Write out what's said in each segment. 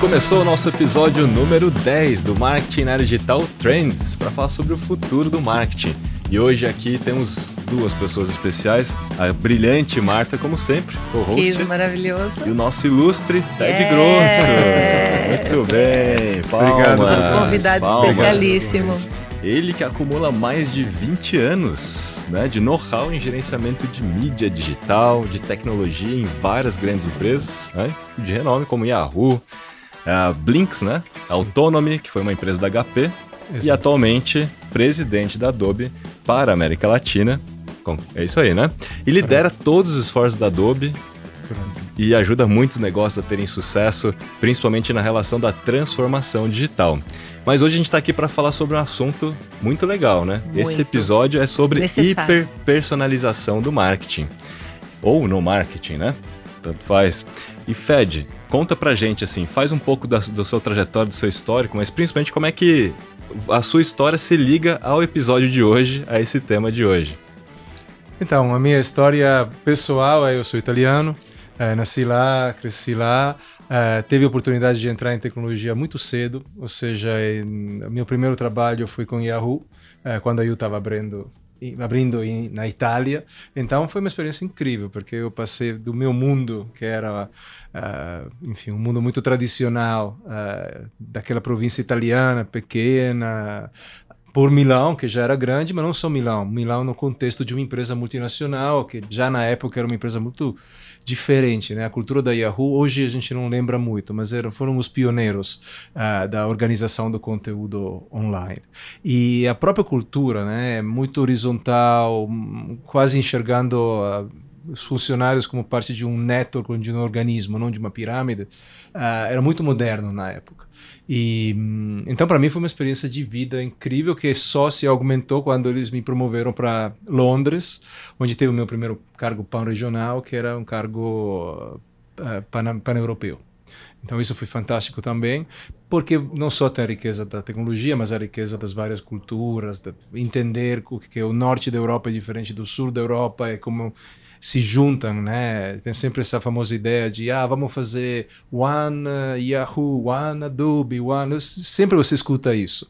começou o nosso episódio número 10 do Marketing na Digital Trends para falar sobre o futuro do marketing. E hoje aqui temos duas pessoas especiais, a brilhante Marta, como sempre, co-host. maravilhoso. E o nosso ilustre Fred yeah. Grosso. Muito bem, palmas. Obrigado. Nosso convidado palmas. especialíssimo. Ele que acumula mais de 20 anos né, de know-how em gerenciamento de mídia digital, de tecnologia em várias grandes empresas né, de renome, como Yahoo, a Blinks, né, Autonomy, que foi uma empresa da HP, Exato. e atualmente presidente da Adobe para a América Latina. É isso aí, né? E lidera todos os esforços da Adobe e ajuda muitos negócios a terem sucesso, principalmente na relação da transformação digital. Mas hoje a gente está aqui para falar sobre um assunto muito legal, né? Muito. Esse episódio é sobre hiperpersonalização do marketing. Ou no marketing, né? Tanto faz. E Fed, conta pra gente, assim, faz um pouco da, do seu trajetório, do seu histórico, mas principalmente como é que a sua história se liga ao episódio de hoje, a esse tema de hoje. Então, a minha história pessoal é eu sou italiano, é, nasci lá, cresci lá, é, teve a oportunidade de entrar em tecnologia muito cedo, ou seja, em, meu primeiro trabalho foi com Yahoo, é, quando a Yahoo estava abrindo abrindo em, na Itália. Então foi uma experiência incrível, porque eu passei do meu mundo, que era, uh, enfim, um mundo muito tradicional, uh, daquela província italiana, pequena, por Milão, que já era grande, mas não só Milão. Milão no contexto de uma empresa multinacional, que já na época era uma empresa muito diferente, né? A cultura da Yahoo, hoje a gente não lembra muito, mas eram, foram os pioneiros uh, da organização do conteúdo online. E a própria cultura, né? É muito horizontal, quase enxergando... Uh, os funcionários como parte de um network, de um organismo, não de uma pirâmide, uh, era muito moderno na época. E hum, então para mim foi uma experiência de vida incrível que só se aumentou quando eles me promoveram para Londres, onde teve o meu primeiro cargo pan-regional, que era um cargo uh, pan-europeu. Então isso foi fantástico também, porque não só tem a riqueza da tecnologia, mas a riqueza das várias culturas, de entender que o norte da Europa é diferente do sul da Europa, é como se juntam, né? Tem sempre essa famosa ideia de, ah, vamos fazer One Yahoo, One Adobe, One... Sempre você escuta isso.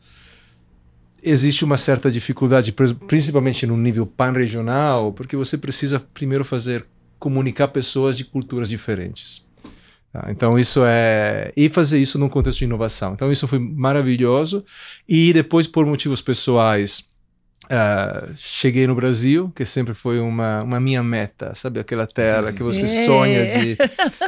Existe uma certa dificuldade, principalmente no nível pan-regional, porque você precisa primeiro fazer comunicar pessoas de culturas diferentes. Tá? Então isso é e fazer isso num contexto de inovação. Então isso foi maravilhoso e depois por motivos pessoais Uh, cheguei no Brasil, que sempre foi uma, uma minha meta, sabe? Aquela terra que você é. sonha de,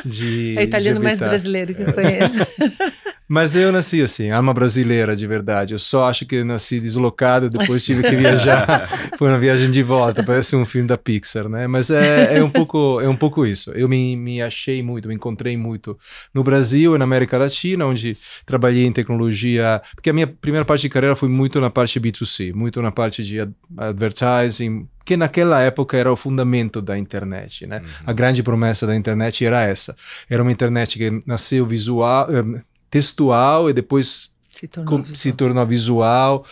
de. É o italiano de mais brasileiro que eu conheço. Mas eu nasci assim, alma brasileira de verdade. Eu só acho que nasci deslocado, depois tive que viajar. Foi uma viagem de volta, parece um filme da Pixar, né? Mas é, é, um, pouco, é um pouco isso. Eu me, me achei muito, me encontrei muito no Brasil e na América Latina, onde trabalhei em tecnologia. Porque a minha primeira parte de carreira foi muito na parte B2C, muito na parte de advertising, que naquela época era o fundamento da internet, né? Uhum. A grande promessa da internet era essa. Era uma internet que nasceu visual, eh, textual e depois se tornou com, visual, se tornou visual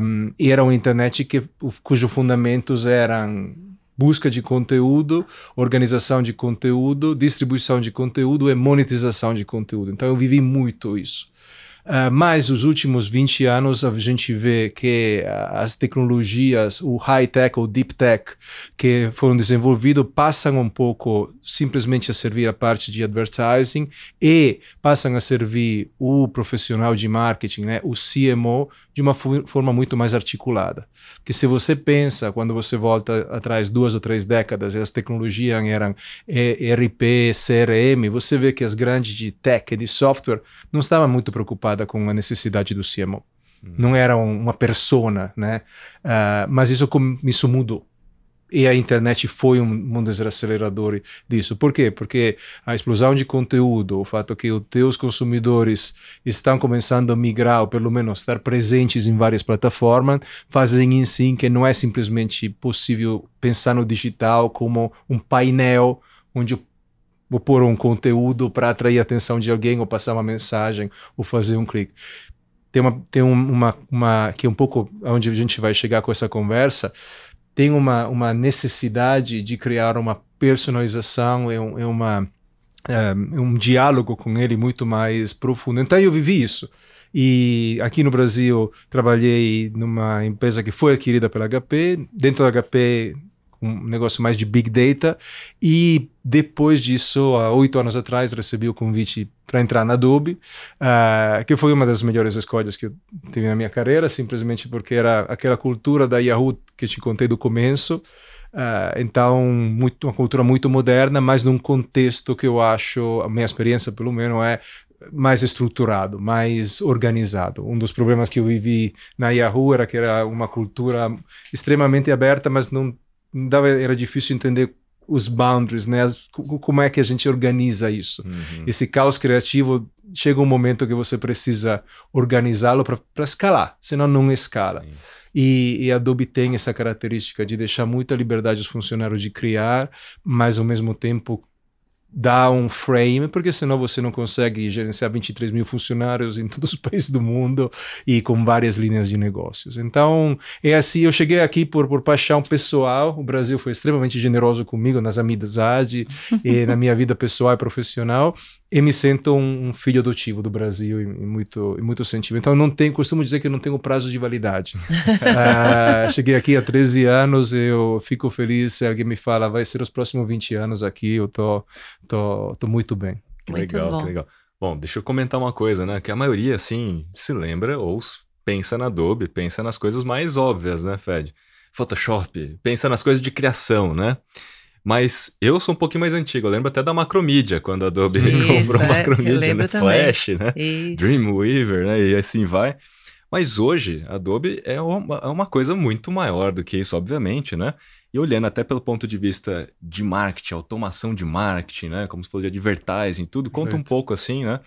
um, e era uma internet que, cujos fundamentos eram busca de conteúdo, organização de conteúdo, distribuição de conteúdo e monetização de conteúdo. Então eu vivi muito isso. Uh, mas os últimos 20 anos a gente vê que as tecnologias, o high-tech ou deep-tech que foram desenvolvidos passam um pouco simplesmente a servir a parte de advertising e passam a servir o profissional de marketing, né, o CMO, de uma forma muito mais articulada. Porque se você pensa, quando você volta atrás duas ou três décadas, e as tecnologias eram ERP, CRM, você vê que as grandes de tech e de software não estavam muito preocupadas com a necessidade do CMO. Hum. Não era uma persona, né? Uh, mas isso, isso mudou e a internet foi um, um dos aceleradores disso. Por quê? Porque a explosão de conteúdo, o fato que os teus consumidores estão começando a migrar, ou pelo menos estar presentes em várias plataformas, fazem em si que não é simplesmente possível pensar no digital como um painel onde vou pôr um conteúdo para atrair a atenção de alguém, ou passar uma mensagem, ou fazer um clique. Tem uma, tem uma, uma que é um pouco onde a gente vai chegar com essa conversa, tem uma, uma necessidade de criar uma personalização e, um, uma um, um diálogo com ele muito mais profundo. Então eu vivi isso. E aqui no Brasil trabalhei numa empresa que foi adquirida pela HP. Dentro da HP um negócio mais de Big Data. E depois disso, há oito anos atrás, recebi o convite para entrar na Adobe, uh, que foi uma das melhores escolhas que eu tive na minha carreira, simplesmente porque era aquela cultura da Yahoo que te contei do começo. Uh, então, muito, uma cultura muito moderna, mas num contexto que eu acho, a minha experiência pelo menos é mais estruturado, mais organizado. Um dos problemas que eu vivi na Yahoo era que era uma cultura extremamente aberta, mas não dava, era difícil entender os boundaries, né? Como é que a gente organiza isso? Uhum. Esse caos criativo chega um momento que você precisa organizá-lo para escalar, senão não escala. E, e, a Adobe tem essa característica de deixar muita liberdade aos funcionários de criar, mas ao mesmo tempo dar um frame, porque senão você não consegue gerenciar 23 mil funcionários em todos os países do mundo e com várias linhas de negócios. Então, é assim, eu cheguei aqui por, por paixão pessoal, o Brasil foi extremamente generoso comigo nas amizades e na minha vida pessoal e profissional, e me sinto um, um filho adotivo do Brasil em, muito, em muito sentido. Então, não tenho, costumo dizer que eu não tenho prazo de validade. uh, cheguei aqui há 13 anos, eu fico feliz se alguém me fala, vai ser os próximos 20 anos aqui, eu tô, tô, tô muito bem. Muito legal, bom. legal. Bom, deixa eu comentar uma coisa, né? Que a maioria, assim, se lembra ou pensa na Adobe, pensa nas coisas mais óbvias, né, Fed? Photoshop, pensa nas coisas de criação, né? Mas eu sou um pouquinho mais antigo. Eu lembro até da Macromedia, quando a Adobe Isso, comprou é, Macromedia, né? Flash, né? Isso. Dreamweaver, né? E assim vai. Mas hoje, a Adobe é uma, é uma coisa muito maior do que isso, obviamente, né? E olhando até pelo ponto de vista de marketing, automação de marketing, né? Como você falou de advertising, tudo, conta um pouco assim, né?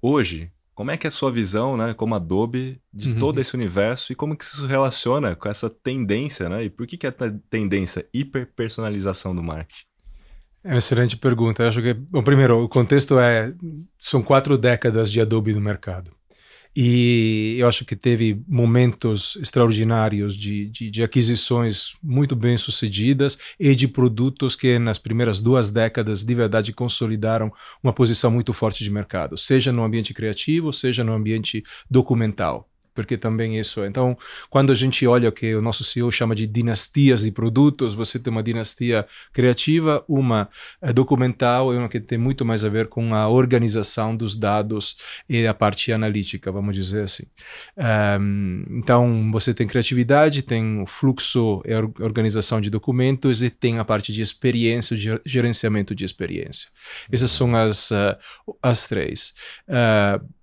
Hoje, como é que é a sua visão, né, como Adobe, de uhum. todo esse universo e como que isso se relaciona com essa tendência, né? E por que, que é a tendência hiperpersonalização do marketing? É uma excelente pergunta. Eu acho que, bom, primeiro, o contexto é são quatro décadas de Adobe no mercado. E eu acho que teve momentos extraordinários de, de, de, aquisições muito bem sucedidas e de produtos que nas primeiras duas décadas de verdade consolidaram uma posição muito forte de mercado, seja no ambiente criativo, seja no ambiente documental porque também isso. Então, quando a gente olha o que o nosso CEO chama de dinastias de produtos, você tem uma dinastia criativa, uma é, documental e uma que tem muito mais a ver com a organização dos dados e a parte analítica, vamos dizer assim. Um, então, você tem criatividade, tem o fluxo e organização de documentos e tem a parte de experiência, de gerenciamento de experiência. Essas são as, uh, as três. Uh,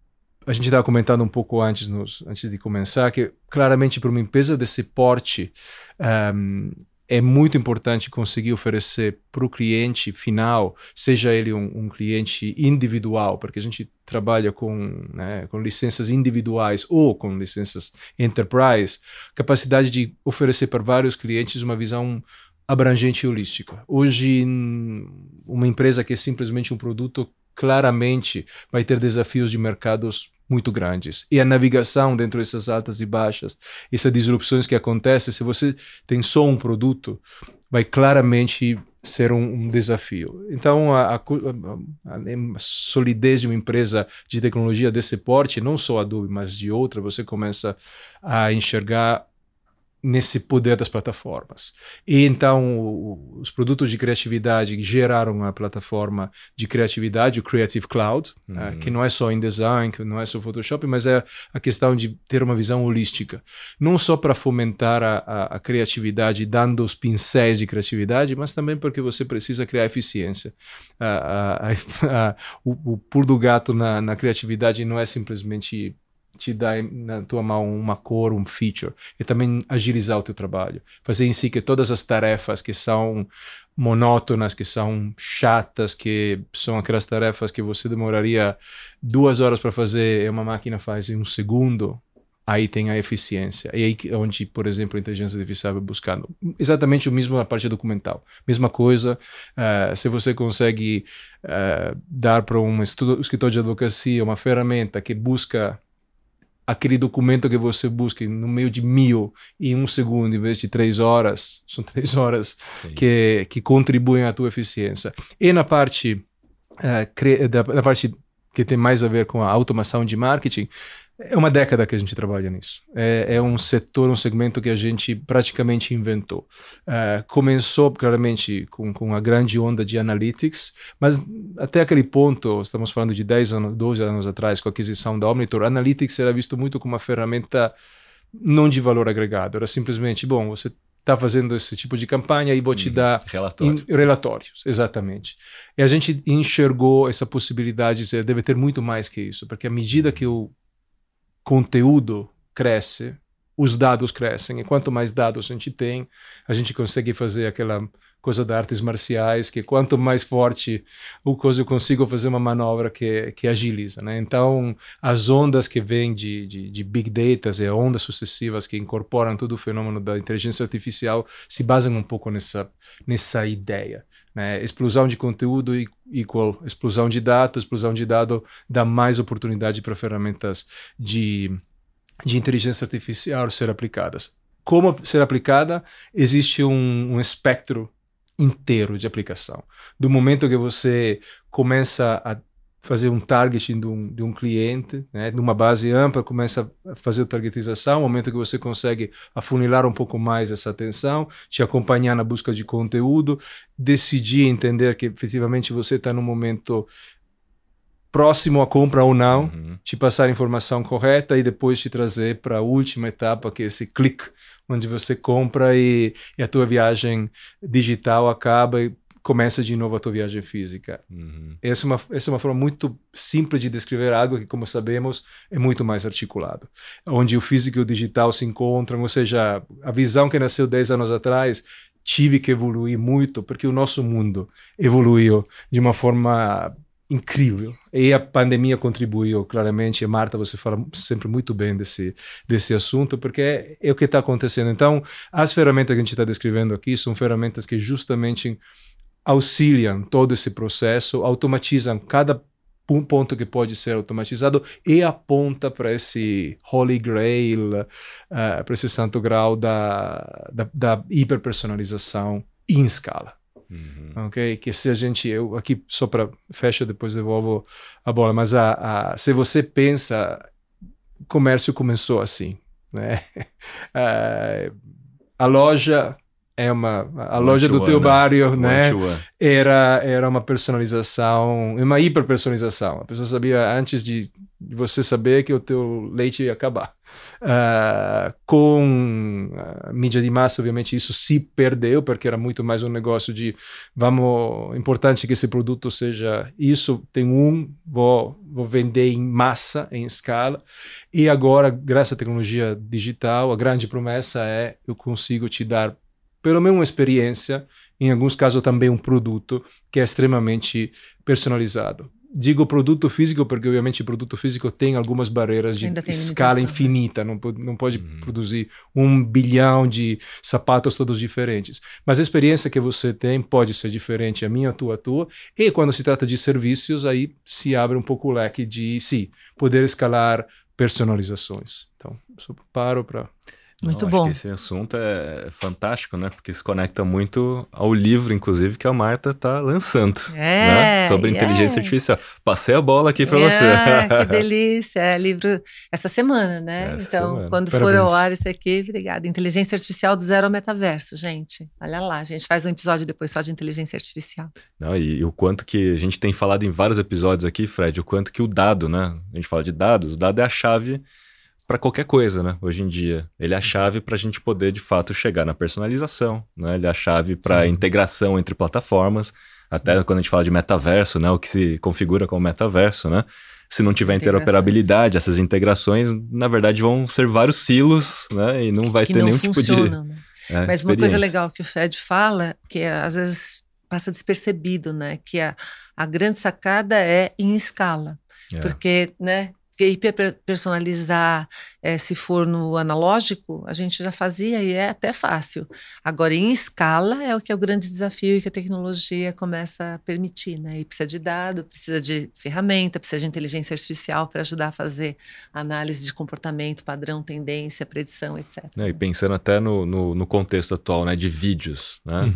a gente estava comentando um pouco antes, nos, antes de começar, que claramente para uma empresa desse porte um, é muito importante conseguir oferecer para o cliente final, seja ele um, um, cliente individual, porque a gente trabalha com, né, com licenças individuais ou com licenças enterprise, capacidade de oferecer para vários clientes uma visão abrangente e holística. Hoje, uma empresa que é simplesmente um produto claramente vai ter desafios de mercados muito grandes. E a navegação dentro dessas altas e baixas, essas disrupções que acontecem, se você tem só um produto, vai claramente ser um, um desafio. Então, a, a, a, solidez de uma empresa de tecnologia desse porte, não só Adobe, mas de outra, você começa a enxergar nesse poder das plataformas. E então os produtos de criatividade geraram a plataforma de criatividade, o Creative Cloud, né, uhum. que não é só InDesign, que não é só Photoshop, mas é a questão de ter uma visão holística. Não só para fomentar a, a, a, criatividade, dando os pincéis de criatividade, mas também porque você precisa criar eficiência. o, o pulo do gato na, na criatividade não é simplesmente te dar na tua mão uma cor, um feature, e também agilizar o teu trabalho. Fazer em si que todas as tarefas que são monótonas, que são chatas, que são aquelas tarefas que você demoraria duas horas para fazer e uma máquina faz em um segundo, aí tem a eficiência. E aí onde, por exemplo, a inteligência artificial vai buscando. Exatamente o mesmo na parte documental. Mesma coisa, uh, se você consegue uh, dar para um escritor de advocacia uma ferramenta que busca aquele documento que você busca no meio de mil em um segundo, em vez de três horas, são três horas que, que contribuem à tua eficiência. E na parte uh, da, da parte que tem mais a ver com a automação de marketing, é uma década que a gente trabalha nisso. É, é, um setor, um segmento que a gente praticamente inventou. Uh, começou, claramente, com, com a grande onda de analytics, mas até aquele ponto, estamos falando de 10 anos, 12 anos atrás, com a aquisição da Omnitor, analytics era visto muito como uma ferramenta não de valor agregado. Era simplesmente, bom, você está fazendo esse tipo de campanha e vou te uhum. dar Relatório. in, relatórios, exatamente. E a gente enxergou essa possibilidade deve ter muito mais que isso, porque à medida que o conteúdo cresce, os dados crescem. E quanto mais dados a gente tem, a gente consegue fazer aquela coisa de artes marciais, que quanto mais forte o coisa eu consigo fazer uma manobra que, que agiliza. Né? Então, as ondas que vêm de, de, de big data e ondas sucessivas que incorporam todo o fenômeno da inteligência artificial se baseiam um pouco nessa, nessa ideia. Né? Explosão de conteúdo igual explosão de dados, explosão de dados dá mais oportunidade para ferramentas de, de inteligência artificial ser aplicadas. Como ser aplicada? Existe um, um espectro inteiro de aplicação. Do momento que você começa a fazer um targeting de um, de um cliente, né, numa base ampla, começa a fazer a targetização, momento que você consegue afunilar um pouco mais essa atenção, te acompanhar na busca de conteúdo, decidir entender que efetivamente você está no momento próximo à compra ou não, uhum. te passar a informação correta e depois te trazer para a última etapa, que é esse clique, onde você compra e, e a tua viagem digital acaba e começa de novo a tua viagem física. Uhum. Essa, é uma, essa é uma forma muito simples de descrever algo que, como sabemos, é muito mais articulado. Onde o físico e o digital se encontram, ou seja, a visão que nasceu 10 anos atrás tive que evoluir muito, porque o nosso mundo evoluiu de uma forma incrível. E a pandemia contribuiu claramente. E Marta, você fala sempre muito bem desse, desse assunto, porque é, é o que está acontecendo. Então, as ferramentas que a gente está descrevendo aqui são ferramentas que justamente auxiliam todo esse processo, automatizam cada ponto que pode ser automatizado e aponta para esse holy grail, uh, para esse santo grau da, da, da hiperpersonalização em escala. Uhum. Ok? Que se a gente, eu aqui só para fecha depois devolvo a bola, mas a, a, se você pensa, comércio começou assim, né? uh, a loja é uma a loja do teu né? bairro, né? Era era uma personalização, uma hiperpersonalização. A pessoa sabia antes de, de você saber que o teu leite ia acabar. Uh, com a mídia de massa, obviamente, isso se perdeu porque era muito mais um negócio de vamos importante que esse produto seja isso. Tem um, vou vou vender em massa, em escala. E agora, graças à tecnologia digital, a grande promessa é eu consigo te dar pelo menos uma experiência, em alguns casos também um produto que é extremamente personalizado. Digo produto físico porque, obviamente, o produto físico tem algumas barreiras de escala infinita, não, não pode uhum. produzir um bilhão de sapatos todos diferentes. Mas a experiência que você tem pode ser diferente, a minha, a tua, a tua. E quando se trata de serviços, aí se abre um pouco o leque de, sim, poder escalar personalizações. Então, só paro para muito Não, bom. esse assunto é fantástico, né? Porque se conecta muito ao livro, inclusive, que a Marta está lançando. É, né? Sobre inteligência artificial. Passei a bola aqui para é, você. que delícia. É livro essa semana, né? Essa então, semana. quando Parabéns. for ao ar isso aqui, obrigada. Inteligência artificial do zero ao metaverso, gente. Olha lá, a gente faz um episódio depois só de inteligência artificial. Não, e, e o quanto que a gente tem falado em vários episódios aqui, Fred, o quanto que o dado, né? A gente fala de dados, o dado é a chave para qualquer coisa, né? Hoje em dia, ele é a chave para a gente poder de fato chegar na personalização, né? Ele é a chave para integração entre plataformas, até Sim. quando a gente fala de metaverso, né? O que se configura como metaverso, né? Se não tiver interoperabilidade, essas integrações, na verdade, vão ser vários silos, né? E não vai que ter não nenhum tipo de. Né? É, Mas uma coisa legal que o Fed fala, que é, às vezes passa despercebido, né? Que a, a grande sacada é em escala. É. Porque, né, hiperpersonalizar, é, se for no analógico, a gente já fazia e é até fácil. Agora, em escala, é o que é o grande desafio e que a tecnologia começa a permitir, né? E precisa de dado, precisa de ferramenta, precisa de inteligência artificial para ajudar a fazer análise de comportamento, padrão, tendência, predição, etc. É, e pensando até no, no, no, contexto atual, né, de vídeos, né?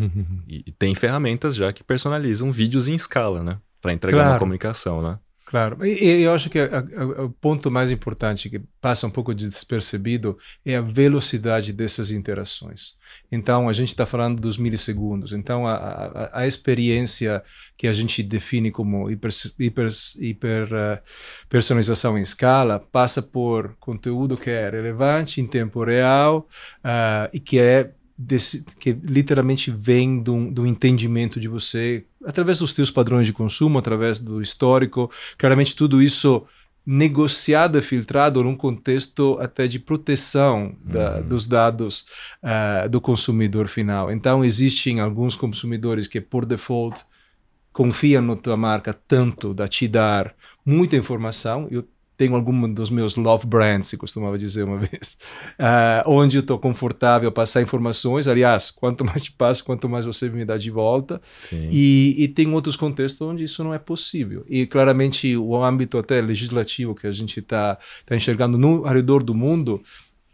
e, e tem ferramentas já que personalizam vídeos em escala, né? para entregar claro. uma comunicação, né? Claro, e, eu acho que a, a, o ponto mais importante que passa um pouco despercebido é a velocidade dessas interações. Então, a gente está falando dos milissegundos. Então, a, a, a, experiência que a gente define como hiper, hiper, hiper uh, personalização em escala passa por conteúdo que é relevante em tempo real uh, e que é desse, que literalmente vem do, do entendimento de você através dos teus padrões de consumo, através do histórico. Claramente tudo isso negociado e filtrado num contexto até de proteção da, uhum. dos dados uh, do consumidor final. Então, existem alguns consumidores que, por default, confiam na tua marca tanto da te dar muita informação. Eu tenho algum dos meus love brands, se costumava dizer uma vez, uh, onde eu estou confortável a passar informações. Aliás, quanto mais te passo, quanto mais você me dá de volta. E, e, tem outros contextos onde isso não é possível. E claramente o âmbito até legislativo que a gente está tá enxergando no ao redor do mundo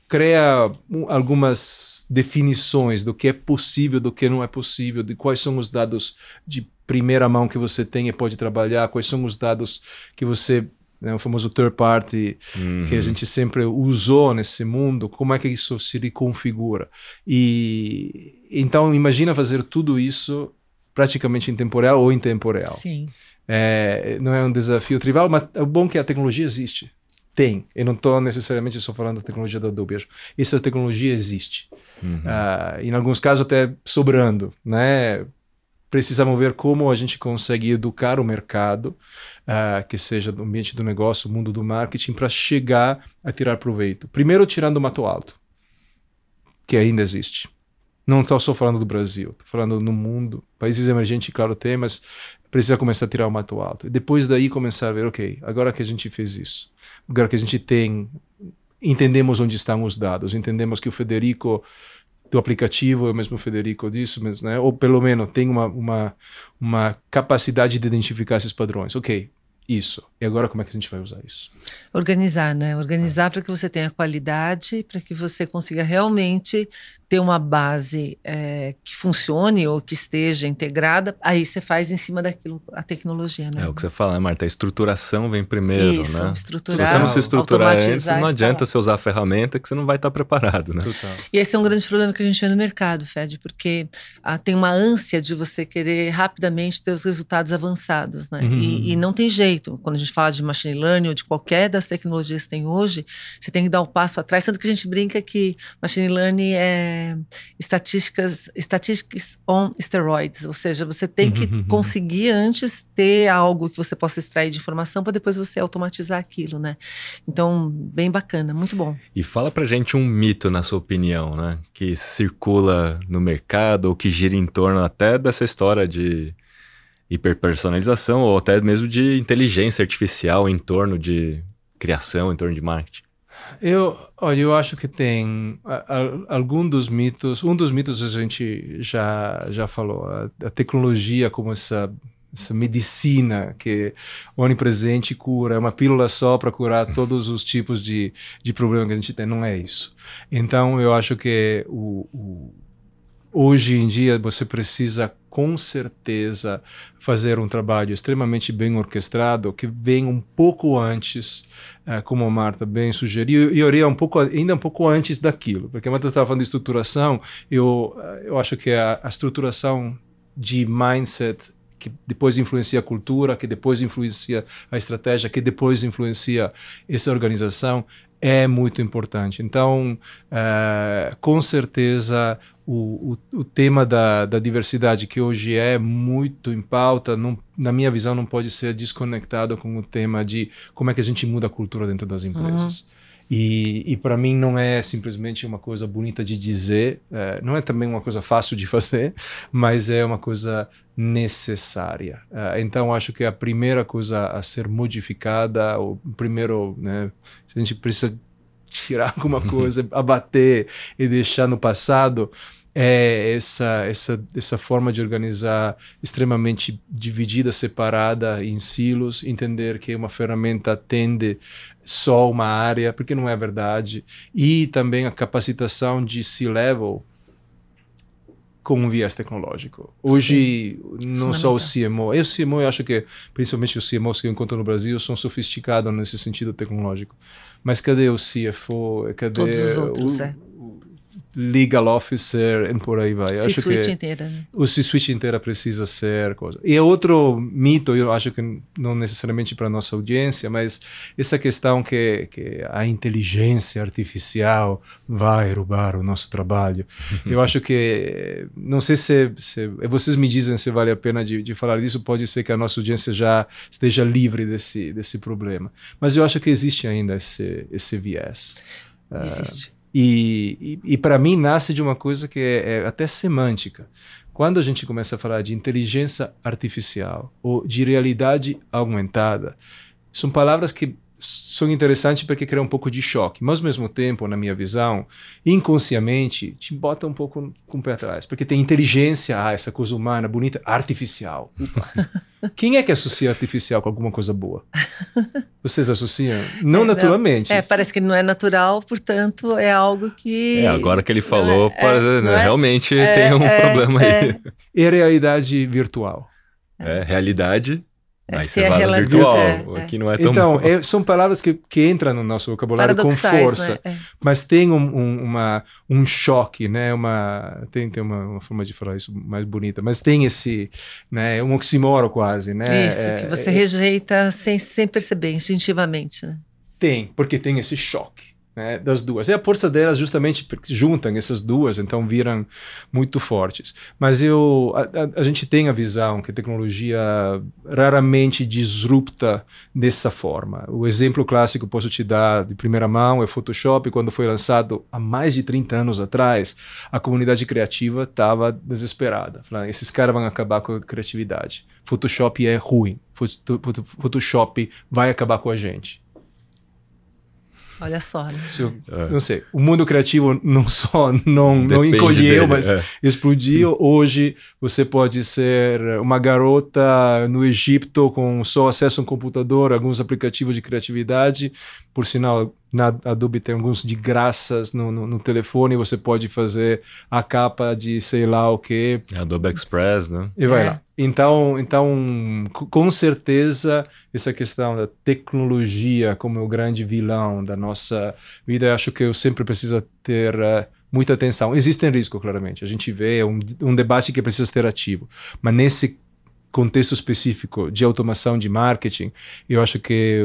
cria algumas definições do que é possível, do que não é possível, de quais são os dados de primeira mão que você tem e pode trabalhar, quais são os dados que você né, o famoso third party uhum. que a gente sempre usou nesse mundo, como é que isso se reconfigura? E então imagina fazer tudo isso praticamente em tempo real ou em tempo real. Sim. É, não é um desafio trivial, mas é bom que a tecnologia existe. Tem. Eu não estou necessariamente só falando da tecnologia da Adobe. Essa tecnologia existe. Uhum. Uh, em alguns casos até sobrando, né? Precisamos ver como a gente consegue educar o mercado, uh, que seja do ambiente do negócio, mundo do marketing, para chegar a tirar proveito. Primeiro, tirando o mato alto, que ainda existe. Não estou só falando do Brasil, estou falando no mundo. Países emergentes, claro, tem, mas precisa começar a tirar o mato alto. E depois daí começar a ver, ok, agora que a gente fez isso, agora que a gente tem, entendemos onde estão os dados, entendemos que o Federico do aplicativo, eu mesmo Federico disso, mas, né? ou pelo menos tem uma, uma, uma capacidade de identificar esses padrões. Ok, isso. E agora como é que a gente vai usar isso? Organizar, né? Organizar para que você tenha qualidade, para que você consiga realmente ter uma base é, que funcione ou que esteja integrada. Aí você faz em cima daquilo a tecnologia, né? É o que você fala, né, Marta? A estruturação vem primeiro, isso, né? Estruturar, Se você não se estruturar antes, não adianta você usar a ferramenta que você não vai estar preparado, né? Total. E esse é um grande problema que a gente vê no mercado, Fed, porque ah, tem uma ânsia de você querer rapidamente ter os resultados avançados, né? Uhum. E, e não tem jeito. Quando a gente fala de machine learning ou de qualquer das tecnologias que tem hoje, você tem que dar um passo atrás. Tanto que a gente brinca que machine learning é estatísticas, estatísticas on steroids, ou seja, você tem que uhum. conseguir antes ter algo que você possa extrair de informação para depois você automatizar aquilo, né? Então, bem bacana, muito bom. E fala pra gente um mito, na sua opinião, né? Que circula no mercado ou que gira em torno até dessa história de hiperpersonalização ou até mesmo de inteligência artificial em torno de criação, em torno de marketing? Eu, olha, eu acho que tem algum dos mitos. Um dos mitos a gente já já falou, a, a tecnologia como essa essa medicina que onipresente cura, é uma pílula só para curar todos os tipos de, de problema que a gente tem. Não é isso. Então, eu acho que o, o Hoje em dia você precisa com certeza fazer um trabalho extremamente bem orquestrado que vem um pouco antes, uh, como a Marta bem sugeriu, e eu iria um pouco ainda um pouco antes daquilo, porque a Marta estava falando de estruturação, eu eu acho que a, a estruturação de mindset que depois influencia a cultura, que depois influencia a estratégia, que depois influencia essa organização, é muito importante. Então, uh, com certeza, o, o, o tema da, da, diversidade, que hoje é muito em pauta, não, na minha visão, não pode ser desconectado com o tema de como é que a gente muda a cultura dentro das empresas. Uhum. E, e para mim não é simplesmente uma coisa bonita de dizer, é, não é também uma coisa fácil de fazer, mas é uma coisa necessária. É, então acho que a primeira coisa a ser modificada, o primeiro, né, se a gente precisa tirar alguma coisa, abater e deixar no passado, é essa, essa, essa forma de organizar extremamente dividida, separada em silos, entender que uma ferramenta atende só uma área, porque não é verdade, e também a capacitação de C-level com um viés tecnológico. Hoje, Sim. não só o CMO, eu CMO eu acho que, principalmente os CMOs que eu encontro no Brasil, são sofisticados nesse sentido tecnológico. Mas cadê o CFO? Cadê Todos os outros, o, é legal officer e por aí vai. C suite inteira. Né? O C-suite inteira precisa ser coisa. E é outro mito, eu acho que não necessariamente para nossa audiência, mas essa questão que, que a inteligência artificial vai roubar o nosso trabalho. eu acho que, não sei se, se, vocês me dizem se vale a pena de, de falar disso, pode ser que a nossa audiência já esteja livre desse, desse problema. Mas eu acho que existe ainda esse, esse viés. Existe. Uh, e, e, e para mim nasce de uma coisa que é, é até semântica. Quando a gente começa a falar de inteligência artificial ou de realidade aumentada, são palavras que são interessantes porque criam um pouco de choque, mas ao mesmo tempo, na minha visão, inconscientemente te bota um pouco com o pé atrás, porque tem inteligência, ah, essa coisa humana, bonita, artificial. Quem é que associa artificial com alguma coisa boa? Vocês associam? Não é, naturalmente. Não. É, parece que não é natural, portanto, é algo que. É, agora que ele falou, é, é, né, realmente é, tem um problema aí. É realidade virtual. É, realidade é, Aí você vai no virtual, é, aqui não é tão Então, é, são palavras que, que entram no nosso vocabulário com força, né? é. mas tem um, um, uma, um choque, né? Uma, tem tem uma, uma, forma de falar isso mais bonita, mas tem esse, né? Um oxímoro quase, né? Isso, é, que você rejeita sem, sem perceber, instintivamente, né? Tem, porque tem esse choque né, das duas. E a força delas justamente juntam essas duas, então viram muito fortes. Mas eu, a, a, a, gente tem a visão que a tecnologia raramente disrupta dessa forma. O exemplo clássico posso te dar de primeira mão é Photoshop, quando foi lançado há mais de 30 anos atrás, a comunidade criativa estava desesperada. Falando, esses caras vão acabar com a criatividade. Photoshop é ruim. Photoshop vai acabar com a gente. Olha só, né? É. Não sei. O mundo criativo não só não, não encolheu, dele, mas é. explodiu. Hoje você pode ser uma garota no Egito com só acesso a um computador, alguns aplicativos de criatividade. Por sinal, na Adobe tem alguns de graças no, no, no, telefone, você pode fazer a capa de sei lá o que. Adobe Express, né? E vai é. lá. Então, então, com certeza, essa questão da tecnologia como o grande vilão da nossa vida, acho que eu sempre preciso ter uh, muita atenção. Existem riscos, claramente. A gente vê um, um debate que precisa ser ativo. Mas nesse contexto específico de automação de marketing, eu acho que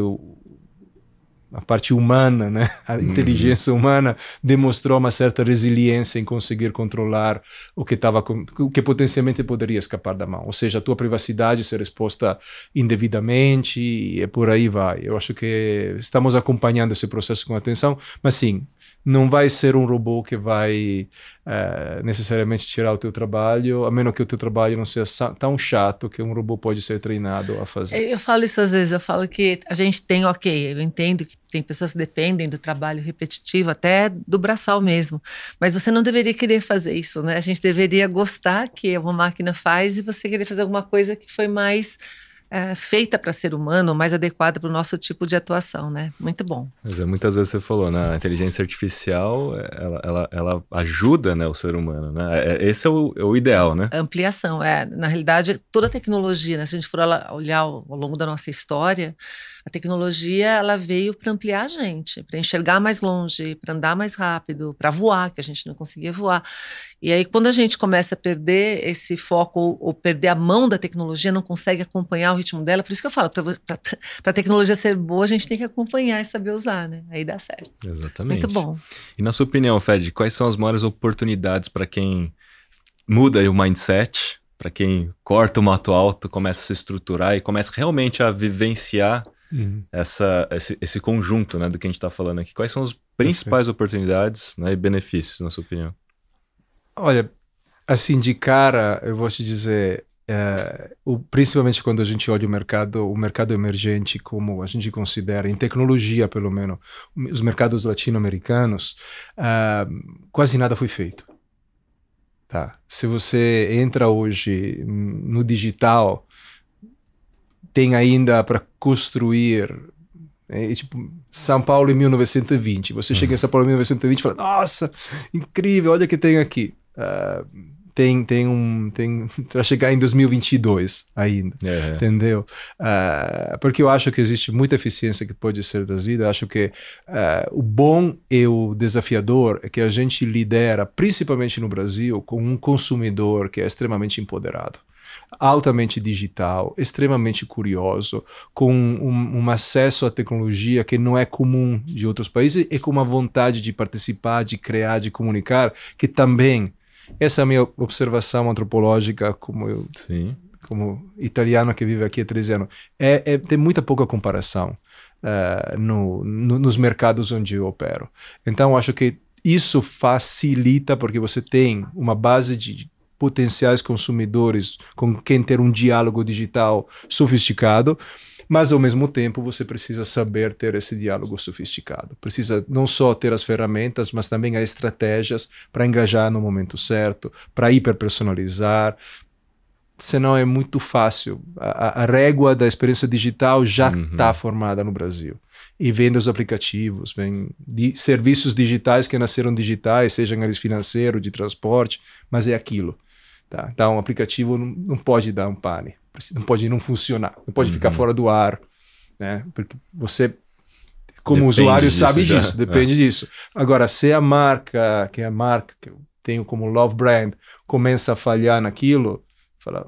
a parte humana, né? a uhum. inteligência humana demonstrou uma certa resiliência em conseguir controlar o que estava o que potencialmente poderia escapar da mão, ou seja, a tua privacidade ser exposta indevidamente e por aí vai. Eu acho que estamos acompanhando esse processo com atenção, mas sim, não vai ser um robô que vai é, necessariamente tirar o teu trabalho, a menos que o teu trabalho não seja tão chato que um robô pode ser treinado a fazer. Eu falo isso às vezes, eu falo que a gente tem, ok, eu entendo que tem pessoas que dependem do trabalho repetitivo, até do braçal mesmo, mas você não deveria querer fazer isso, né? A gente deveria gostar que uma máquina faz e você querer fazer alguma coisa que foi mais é, feita para ser humano, mais adequada para o nosso tipo de atuação, né? Muito bom. Mas é, muitas vezes você falou, né? A inteligência artificial, ela, ela, ela ajuda né, o ser humano, né? É, esse é o, é o ideal, né? Ampliação, é. Na realidade, toda a tecnologia, né? Se a gente for olhar ao longo da nossa história, a tecnologia ela veio para ampliar a gente, para enxergar mais longe, para andar mais rápido, para voar, que a gente não conseguia voar. E aí, quando a gente começa a perder esse foco ou, ou perder a mão da tecnologia, não consegue acompanhar o ritmo dela, por isso que eu falo, para a tecnologia ser boa, a gente tem que acompanhar e saber usar, né? Aí dá certo. Exatamente. Muito bom. E na sua opinião, Fed, quais são as maiores oportunidades para quem muda o mindset, para quem corta o mato alto, começa a se estruturar e começa realmente a vivenciar uhum. essa, esse, esse, conjunto né, do que a gente está falando aqui. Quais são as principais Perfeito. oportunidades né, e benefícios, na sua opinião? Olha, assim, de cara, eu vou te dizer, é, o, principalmente quando a gente olha o mercado, o mercado emergente, como a gente considera, em tecnologia pelo menos, os mercados latino-americanos, é, quase nada foi feito. Tá? Se você entra hoje no digital, tem ainda para construir. É, tipo, São Paulo em 1920. Você uhum. chega em São Paulo em 1920 e fala: Nossa, incrível, olha o que tem aqui. Uh, tem, tem um. Tem, para chegar em 2022 ainda. É. Entendeu? Uh, porque eu acho que existe muita eficiência que pode ser trazida. Acho que uh, o bom e o desafiador é que a gente lidera, principalmente no Brasil, com um consumidor que é extremamente empoderado altamente digital, extremamente curioso, com um, um, acesso à tecnologia que não é comum de outros países e com uma vontade de participar, de criar, de comunicar, que também, essa é a minha observação antropológica como eu, Sim. como italiano que vive aqui há 13 anos, é, é tem muita pouca comparação uh, no, no, nos mercados onde eu opero. Então, acho que isso facilita porque você tem uma base de potenciais consumidores com quem ter um diálogo digital sofisticado, mas ao mesmo tempo você precisa saber ter esse diálogo sofisticado. Precisa não só ter as ferramentas, mas também as estratégias para engajar no momento certo, para hiperpersonalizar. Senão é muito fácil. A, a régua da experiência digital já está uhum. formada no Brasil e vem dos aplicativos, vem de serviços digitais que nasceram digitais, sejam eles financeiro, de transporte, mas é aquilo. Tá? Então, o aplicativo não, não pode dar um pane, não pode não funcionar, não pode uhum. ficar fora do ar, né? Porque você, como depende usuário, disso sabe já. disso, depende é. disso. Agora, se a marca, que é a marca que eu tenho como love brand, começa a falhar naquilo, fala,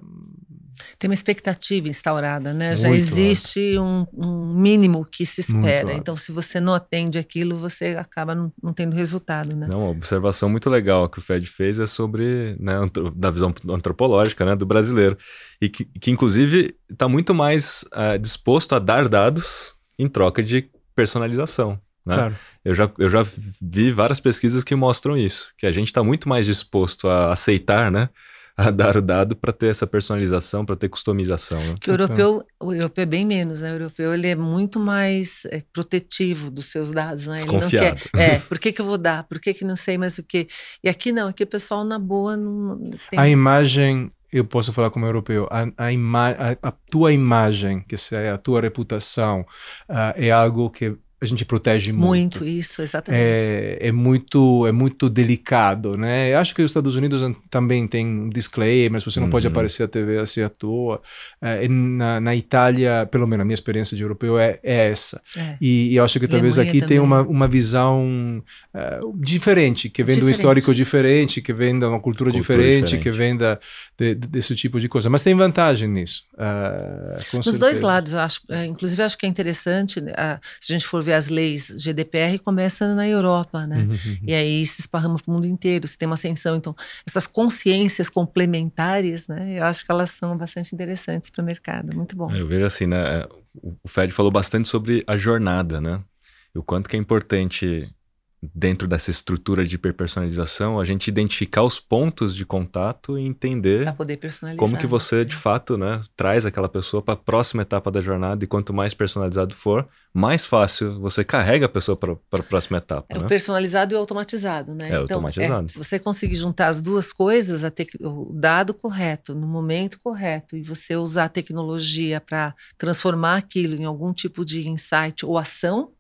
tem uma expectativa instaurada, né? Muito Já existe um, um, mínimo que se espera. Então, se você não atende aquilo, você acaba não, não, tendo resultado, né? Não, uma observação muito legal que o Fed fez é sobre, né, da visão antropológica, né, do brasileiro. E que, que inclusive, está muito mais uh, disposto a dar dados em troca de personalização. Né? Claro. Eu, já, eu já vi várias pesquisas que mostram isso, que a gente está muito mais disposto a aceitar, né? A dar o dado para ter essa personalização, para ter customização. Né? Que o europeu, o europeu é bem menos, né? O europeu ele é muito mais é, protetivo dos seus dados, né? Ele não quer. É, por que, que eu vou dar? Por que, que não sei mais o que? E aqui não, aqui o pessoal na boa não. Tem... A imagem eu posso falar como europeu, a, a, ima a, a tua imagem, que é a tua reputação, uh, é algo que a gente protege muito. Muito, isso, exatamente. É, é, muito, é muito delicado, né? Eu acho que os Estados Unidos também tem disclaimers, você não uhum. pode aparecer a TV assim à toa. É, na, na Itália, pelo menos a minha experiência de europeu é, é essa. É. E, e, eu acho que talvez aqui também. tem uma, uma visão uh, diferente, que vem diferente. do histórico diferente, que vem de uma cultura, cultura diferente, diferente, que vem da, de, desse tipo de coisa. Mas tem vantagem nisso. Uh, Nos certeza. dois lados, eu acho. Inclusive, acho que é interessante, uh, se a gente for ver as leis GDPR começa na Europa, né? Uhum, uhum. E aí se esparrama para o mundo inteiro, se tem uma ascensão. Então, essas consciências complementares, né? Eu acho que elas são bastante interessantes para o mercado. Muito bom. Eu vejo assim, né? O Fed falou bastante sobre a jornada, né? E o quanto que é importante dentro dessa estrutura de hiperpersonalização, a gente identificar os pontos de contato e entender como que você de fato, né, traz aquela pessoa para a próxima etapa da jornada e quanto mais personalizado for, mais fácil você carrega a pessoa para a próxima etapa. É né? o personalizado e o automatizado, né? É então, automatizado. É, se você conseguir juntar as duas coisas, o dado correto no momento correto e você usar a tecnologia para transformar aquilo em algum tipo de insight ou ação,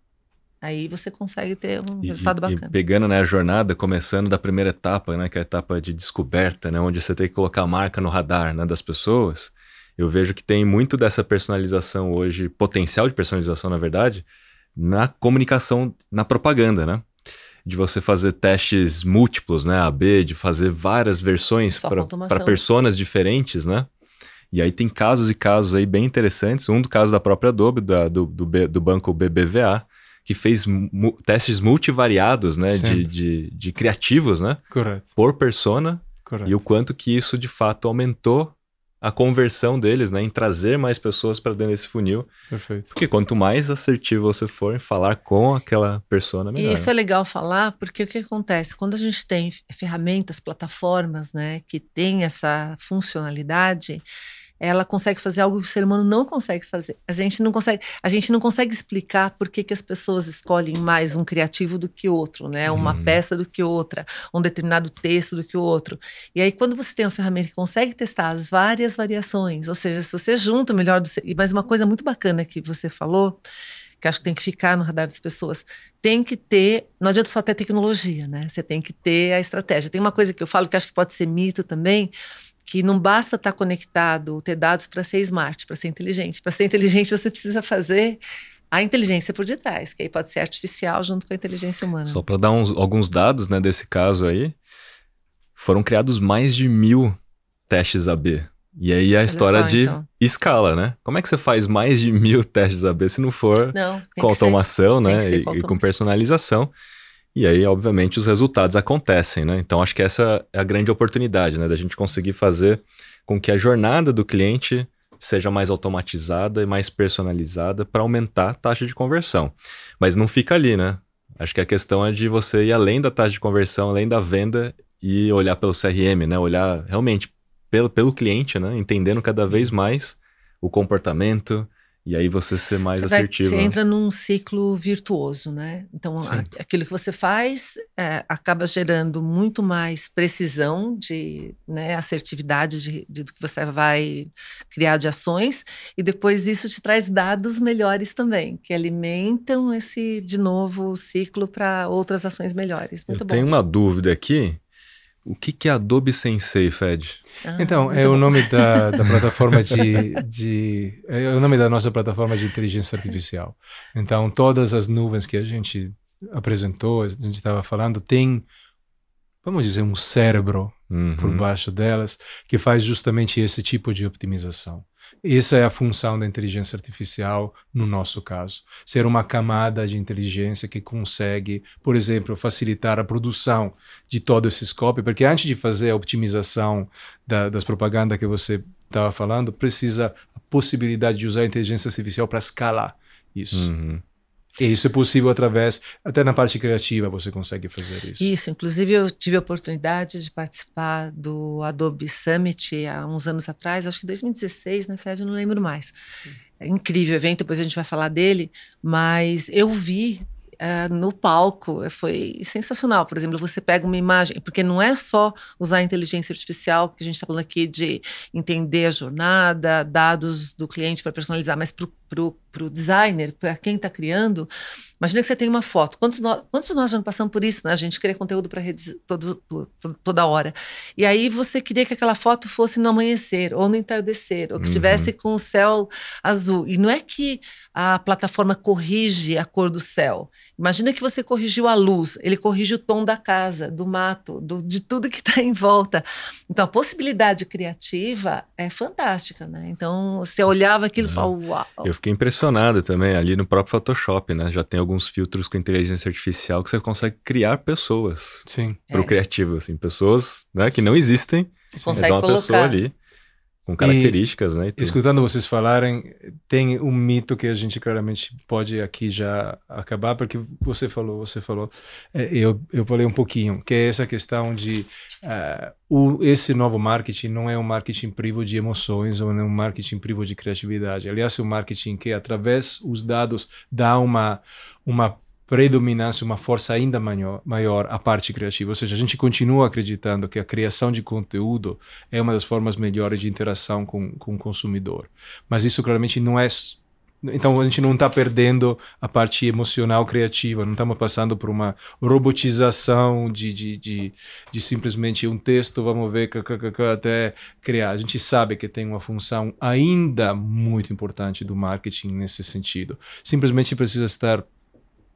Aí você consegue ter um e, resultado bacana. E pegando né, a jornada, começando da primeira etapa, né, que é a etapa de descoberta, né, onde você tem que colocar a marca no radar né, das pessoas, eu vejo que tem muito dessa personalização hoje, potencial de personalização, na verdade, na comunicação, na propaganda, né? De você fazer testes múltiplos, né? AB, de fazer várias versões para personas diferentes, né? E aí tem casos e casos aí bem interessantes. Um do caso da própria Adobe, da, do, do, do banco BBVA, que fez mu testes multivariados, né, de, de, de, criativos, né, Correto. por persona, Correto. e o quanto que isso de fato aumentou a conversão deles, né, em trazer mais pessoas para dentro desse funil. Perfeito. Porque quanto mais assertivo você for em falar com aquela persona, melhor. E isso é legal falar, porque o que acontece? Quando a gente tem ferramentas, plataformas, né, que tem essa funcionalidade, ela consegue fazer algo que o ser humano não consegue fazer. A gente não consegue, a gente não consegue explicar por que, que as pessoas escolhem mais um criativo do que outro, né? Uma hum. peça do que outra, um determinado texto do que o outro. E aí quando você tem uma ferramenta que consegue testar as várias variações, ou seja, se você junta o melhor do mas uma coisa muito bacana que você falou, que acho que tem que ficar no radar das pessoas. Tem que ter, não adianta só ter tecnologia, né? Você tem que ter a estratégia. Tem uma coisa que eu falo que acho que pode ser mito também, que não basta estar conectado, ter dados para ser smart, para ser inteligente. Para ser inteligente, você precisa fazer a inteligência por detrás, que aí pode ser artificial junto com a inteligência humana. Só para dar uns, alguns dados né, desse caso aí, foram criados mais de mil testes AB. E aí a Olha história só, de então. escala, né? Como é que você faz mais de mil testes AB se não for não, com automação, ser, né? E, com e com personalização. E aí, obviamente, os resultados acontecem, né? Então, acho que essa é a grande oportunidade, né? Da gente conseguir fazer com que a jornada do cliente seja mais automatizada e mais personalizada para aumentar a taxa de conversão. Mas não fica ali, né? Acho que a questão é de você ir além da taxa de conversão, além da venda e olhar pelo CRM, né? Olhar realmente pelo, pelo cliente, né? Entendendo cada vez mais o comportamento, e aí você ser mais você assertivo. Vai, você entra num ciclo virtuoso, né? Então, a, aquilo que você faz é, acaba gerando muito mais precisão de né, assertividade de, de, do que você vai criar de ações, e depois isso te traz dados melhores também, que alimentam esse, de novo, ciclo para outras ações melhores. Muito Eu bom. tenho uma dúvida aqui. O que, que é Adobe Sensei, Fed? Ah, então, é bom. o nome da, da plataforma de, de, É o nome da nossa plataforma de inteligência artificial. Então, todas as nuvens que a gente apresentou, a gente estava falando, tem, vamos dizer, um cérebro uhum. por baixo delas que faz justamente esse tipo de optimização. Essa é a função da inteligência artificial no nosso caso. Ser uma camada de inteligência que consegue, por exemplo, facilitar a produção de todo esse scope, porque antes de fazer a optimização da, das propagandas que você estava falando, precisa a possibilidade de usar a inteligência artificial para escalar isso. Uhum. E isso é possível através, até na parte criativa você consegue fazer isso. Isso, inclusive eu tive a oportunidade de participar do Adobe Summit há uns anos atrás, acho que 2016, né, Fed, eu não lembro mais. É incrível evento, depois a gente vai falar dele, mas eu vi uh, no palco. Foi sensacional. Por exemplo, você pega uma imagem, porque não é só usar a inteligência artificial, que a gente está falando aqui de entender a jornada, dados do cliente para personalizar, mas para o designer, para quem está criando, Imagina que você tem uma foto. Quantos, nós, quantos nós já passamos por isso, né? A gente cria conteúdo para redes todo, todo, toda hora. E aí você queria que aquela foto fosse no amanhecer, ou no entardecer, ou que estivesse uhum. com o céu azul. E não é que a plataforma corrige a cor do céu. Imagina que você corrigiu a luz, ele corrige o tom da casa, do mato, do, de tudo que está em volta. Então a possibilidade criativa é fantástica, né? Então você olhava aquilo e é. falava, uau. Eu fiquei impressionado também ali no próprio Photoshop, né? Já tem alguns filtros com inteligência artificial que você consegue criar pessoas. Sim. Pro é. criativo, assim, pessoas, né, que Sim. não existem. Você mas consegue é uma colocar. pessoa ali com características, e, né? escutando vocês falarem, tem um mito que a gente claramente pode aqui já acabar, porque você falou, você falou, é, eu, eu falei um pouquinho, que é essa questão de uh, o, esse novo marketing não é um marketing privo de emoções ou não é um marketing privo de criatividade. Aliás, é um marketing que, através dos dados, dá uma, uma predominasse uma força ainda maior, maior a parte criativa. Ou seja, a gente continua acreditando que a criação de conteúdo é uma das formas melhores de interação com, com o consumidor. Mas isso claramente não é então a gente não está perdendo a parte emocional criativa, não estamos passando por uma robotização de, de, de, de simplesmente um texto, vamos ver, até criar. A gente sabe que tem uma função ainda muito importante do marketing nesse sentido. Simplesmente precisa estar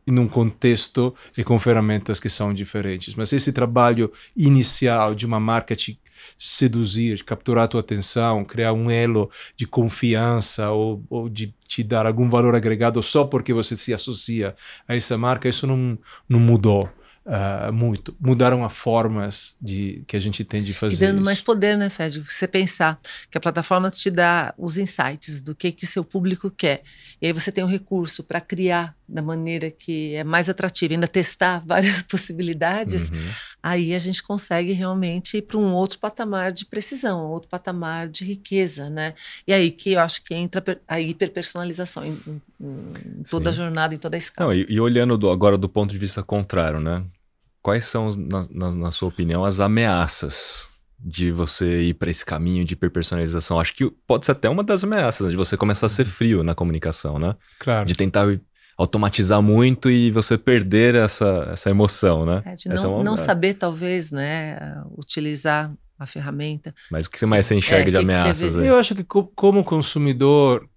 em um contexto e com ferramentas que são diferentes. Mas esse trabalho inicial de uma marca te seduzir, capturar a tua atenção, criar um elo de confiança ou, ou de te dar algum valor agregado só porque você se associa a essa marca, isso não, não mudou uh, muito. Mudaram as formas de, que a gente tem de fazer. E dando isso. mais poder, né, Fed? Você pensar que a plataforma te dá os insights do que que seu público quer. E aí você tem o um recurso para criar da maneira que é mais atrativa, ainda testar várias possibilidades. Uhum. Aí a gente consegue realmente ir para um outro patamar de precisão, outro patamar de riqueza, né? E aí que eu acho que entra a hiperpersonalização em, em, em toda Sim. a jornada, em toda a escala. Não, e, e olhando do, agora do ponto de vista contrário, né? Quais são, na, na, na sua opinião, as ameaças de você ir para esse caminho de hiperpersonalização? Acho que pode ser até uma das ameaças, né? de você começar a ser uhum. frio na comunicação, né? Claro. De tentar automatizar muito e você perder essa, essa emoção, né? É, de não, é uma... não saber, talvez, né, utilizar a ferramenta. Mas o que mais você enxerga é, de ameaças aí? Eu acho que como consumidor,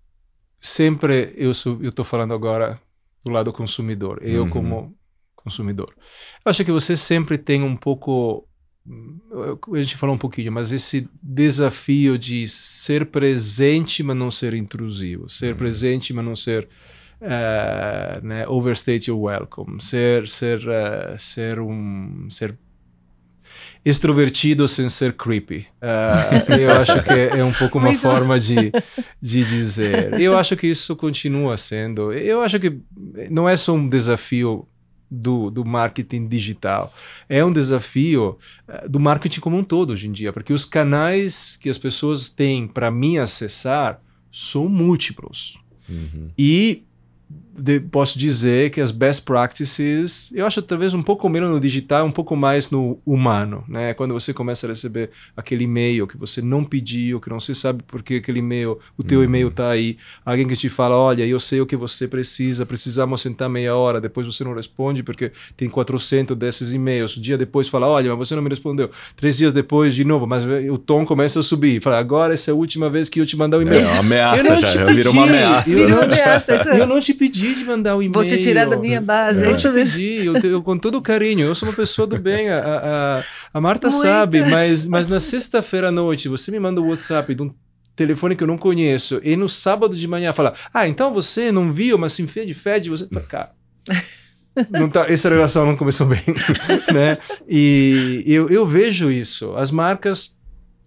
sempre eu estou falando agora do lado consumidor, eu uhum. como consumidor. Eu acho que você sempre tem um pouco a gente falou um pouquinho, mas esse desafio de ser presente, mas não ser intrusivo, ser uhum. presente, mas não ser uh, né, overstate your welcome, ser ser uh, ser um ser extrovertido sem ser creepy. Uh, eu acho que é um pouco uma forma de, de dizer. Eu acho que isso continua sendo. Eu acho que não é só um desafio do, do marketing digital. É um desafio uh, do marketing como um todo hoje em dia, porque os canais que as pessoas têm para me acessar são múltiplos. Uhum. E de, posso dizer que as best practices, eu acho talvez um pouco menos no digital, um pouco mais no humano, né? Quando você começa a receber aquele e-mail que você não pediu, que não se sabe por que aquele e-mail, o teu uhum. e-mail está aí, alguém que te fala, olha, eu sei o que você precisa, precisamos sentar meia hora, depois você não responde porque tem 400 desses e-mails, um dia depois fala, olha, mas você não me respondeu, três dias depois de novo, mas o tom começa a subir, fala, agora essa é a última vez que eu te mandar um e-mail. É uma ameaça já, virou uma ameaça. Eu não, ameaça, eu não te pedi de mandar um e-mail. Vou te tirar da minha base. Eu te pedi, eu, eu, com todo carinho. Eu sou uma pessoa do bem. A, a, a Marta Muito. sabe, mas, mas na sexta-feira à noite você me manda o um WhatsApp de um telefone que eu não conheço e no sábado de manhã fala: Ah, então você não viu, mas se enfia de fede, você. Fala, cara. Não tá, essa relação não começou bem, né? E eu, eu vejo isso. As marcas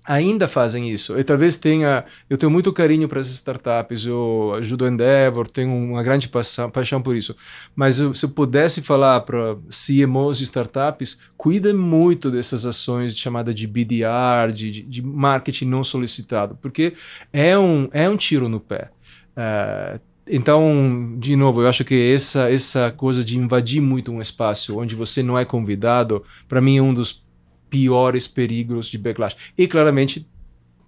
ainda fazem isso. E talvez tenha. Eu tenho muito carinho para essas startups, eu ajudo a Endeavor, tenho uma grande paixão, paixão por isso. Mas eu, se eu pudesse falar para CMOs de startups, cuidem muito dessas ações de chamada de BDR, de, de marketing não solicitado, porque é um, é um tiro no pé. Uh, então, de novo, eu acho que essa, essa coisa de invadir muito um espaço onde você não é convidado, para mim é um dos piores perigos de backlash. E claramente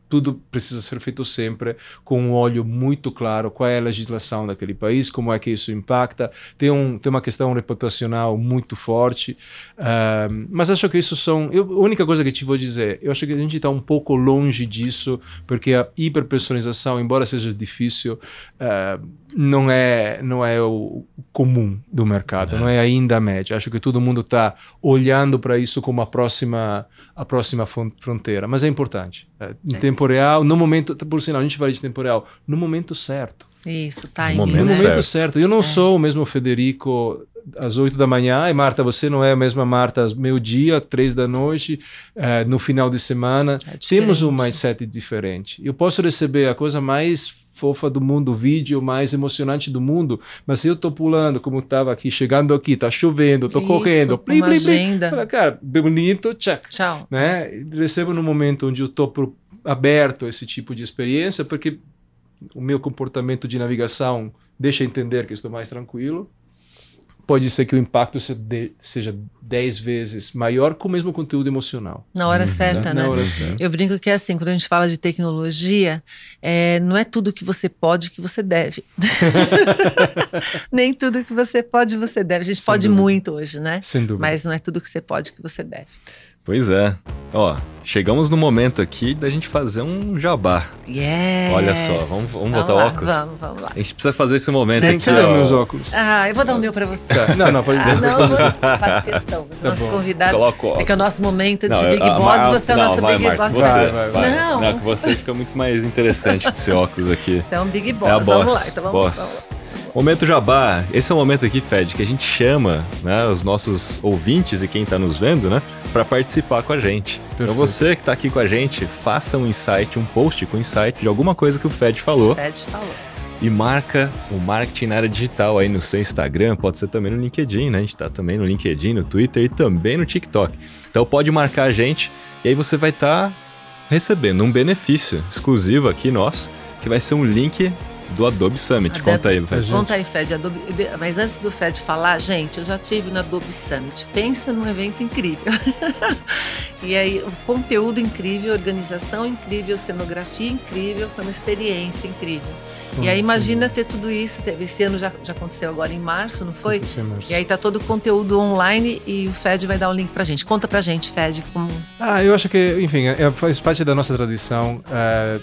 tudo precisa ser feito sempre com um olho muito claro qual é a legislação daquele país, como é que isso impacta. Tem, um, tem uma questão reputacional muito forte, uh, mas acho que isso são. Eu, a única coisa que te vou dizer, eu acho que a gente está um pouco longe disso, porque a hiperpersonalização, embora seja difícil, uh, não é não é o comum do mercado, é. não é ainda a média. Acho que todo mundo está olhando para isso como a próxima a próxima fronteira, mas é importante. É, em é. tempo real, no momento, por sinal, a gente fala de tempo real, no momento certo. Isso, tá no momento, né? momento certo. Eu não é. sou o mesmo Federico às 8 da manhã, e Marta, você não é a mesma Marta às meio-dia, três da noite, é, no final de semana. É Temos um mindset diferente. Eu posso receber a coisa mais fofa do mundo, o vídeo mais emocionante do mundo, mas se eu tô pulando, como tava aqui, chegando aqui, tá chovendo, tô Isso, correndo, plim, plim, agenda. Fala, cara, bonito, check. Tchau. Né? Recebo no momento onde eu tô pro, aberto a esse tipo de experiência, porque o meu comportamento de navegação deixa entender que estou mais tranquilo pode ser que o impacto seja 10 vezes maior com o mesmo conteúdo emocional. Na hora uhum, certa, né? Na hora certa. Eu brinco que é assim, quando a gente fala de tecnologia, é, não é tudo que você pode que você deve. Nem tudo que você pode você deve. A gente Sem pode dúvida. muito hoje, né? Sem dúvida. Mas não é tudo que você pode que você deve. Pois é. Ó, chegamos no momento aqui da gente fazer um jabá. Yes. Olha só, vamos, vamos, botar lá, óculos? Vamos, vamos lá. A gente precisa fazer esse momento Tem aqui, ó. meus óculos. Ah, eu vou dar o meu pra você. Tá. Não, não, pode ah, Não, não, faço questão. Você é tá nosso bom. convidado. Coloco é que é o nosso momento não, de Big eu, Boss, você é o nosso vai, Big Marta, Boss. Você, vai, vai, vai. Não. não, que você fica muito mais interessante com esse óculos aqui. Então, Big Boss. É a boss. Vamos lá, então vamos, boss. vamos lá. Momento Jabá. Esse é o momento aqui, Fed, que a gente chama né, os nossos ouvintes e quem está nos vendo, né, para participar com a gente. Então, Perfeito. Então você que está aqui com a gente, faça um insight, um post com insight de alguma coisa que o Fed falou. O Fed falou. E marca o marketing na área digital aí no seu Instagram, pode ser também no LinkedIn, né? A gente está também no LinkedIn, no Twitter e também no TikTok. Então pode marcar a gente e aí você vai estar tá recebendo um benefício exclusivo aqui nosso, que vai ser um link do Adobe Summit. Adobe, Conta aí, Fed. Conta aí, Fed. Adobe, mas antes do Fed falar, gente, eu já tive no Adobe Summit. Pensa num evento incrível. E aí, o conteúdo incrível, organização incrível, cenografia incrível, foi uma experiência incrível. e aí, imagina ter tudo isso. Esse ano já, já aconteceu agora em março, não foi? E aí tá todo o conteúdo online e o Fed vai dar o link pra gente. Conta pra gente, Fed, como. Ah, eu acho que, enfim, é, faz parte da nossa tradição. É,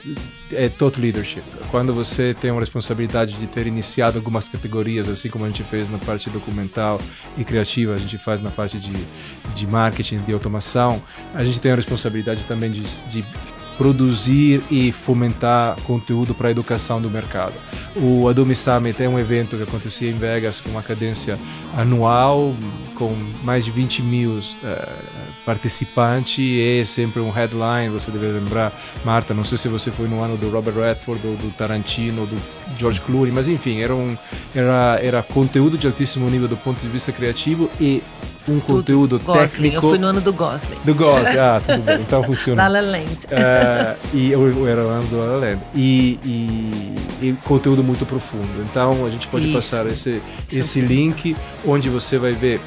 é leadership. Quando você tem uma responsabilidade de ter iniciado algumas categorias, assim como a gente fez na parte documental e criativa, a gente faz na parte de, de marketing, de automação, a gente tem a responsabilidade também de, de produzir e fomentar conteúdo para a educação do mercado. O Adobe Summit é um evento que acontecia em Vegas com uma cadência anual, com mais de 20 mil uh, participantes, e é sempre um headline, você deve lembrar, Marta, não sei se você foi no ano do Robert Redford, do, do Tarantino, do George Clooney, mas enfim, era, um, era, era conteúdo de altíssimo nível do ponto de vista criativo e um tudo. conteúdo Gosling. técnico. Eu fui no ano do Gosling. Do Gosling, ah, tudo bem, então funciona. La La Land. Uh, e eu, era o ano do La La Land. E, e, e, conteúdo muito profundo. Então a gente pode Isso. passar esse, Isso esse link onde você vai ver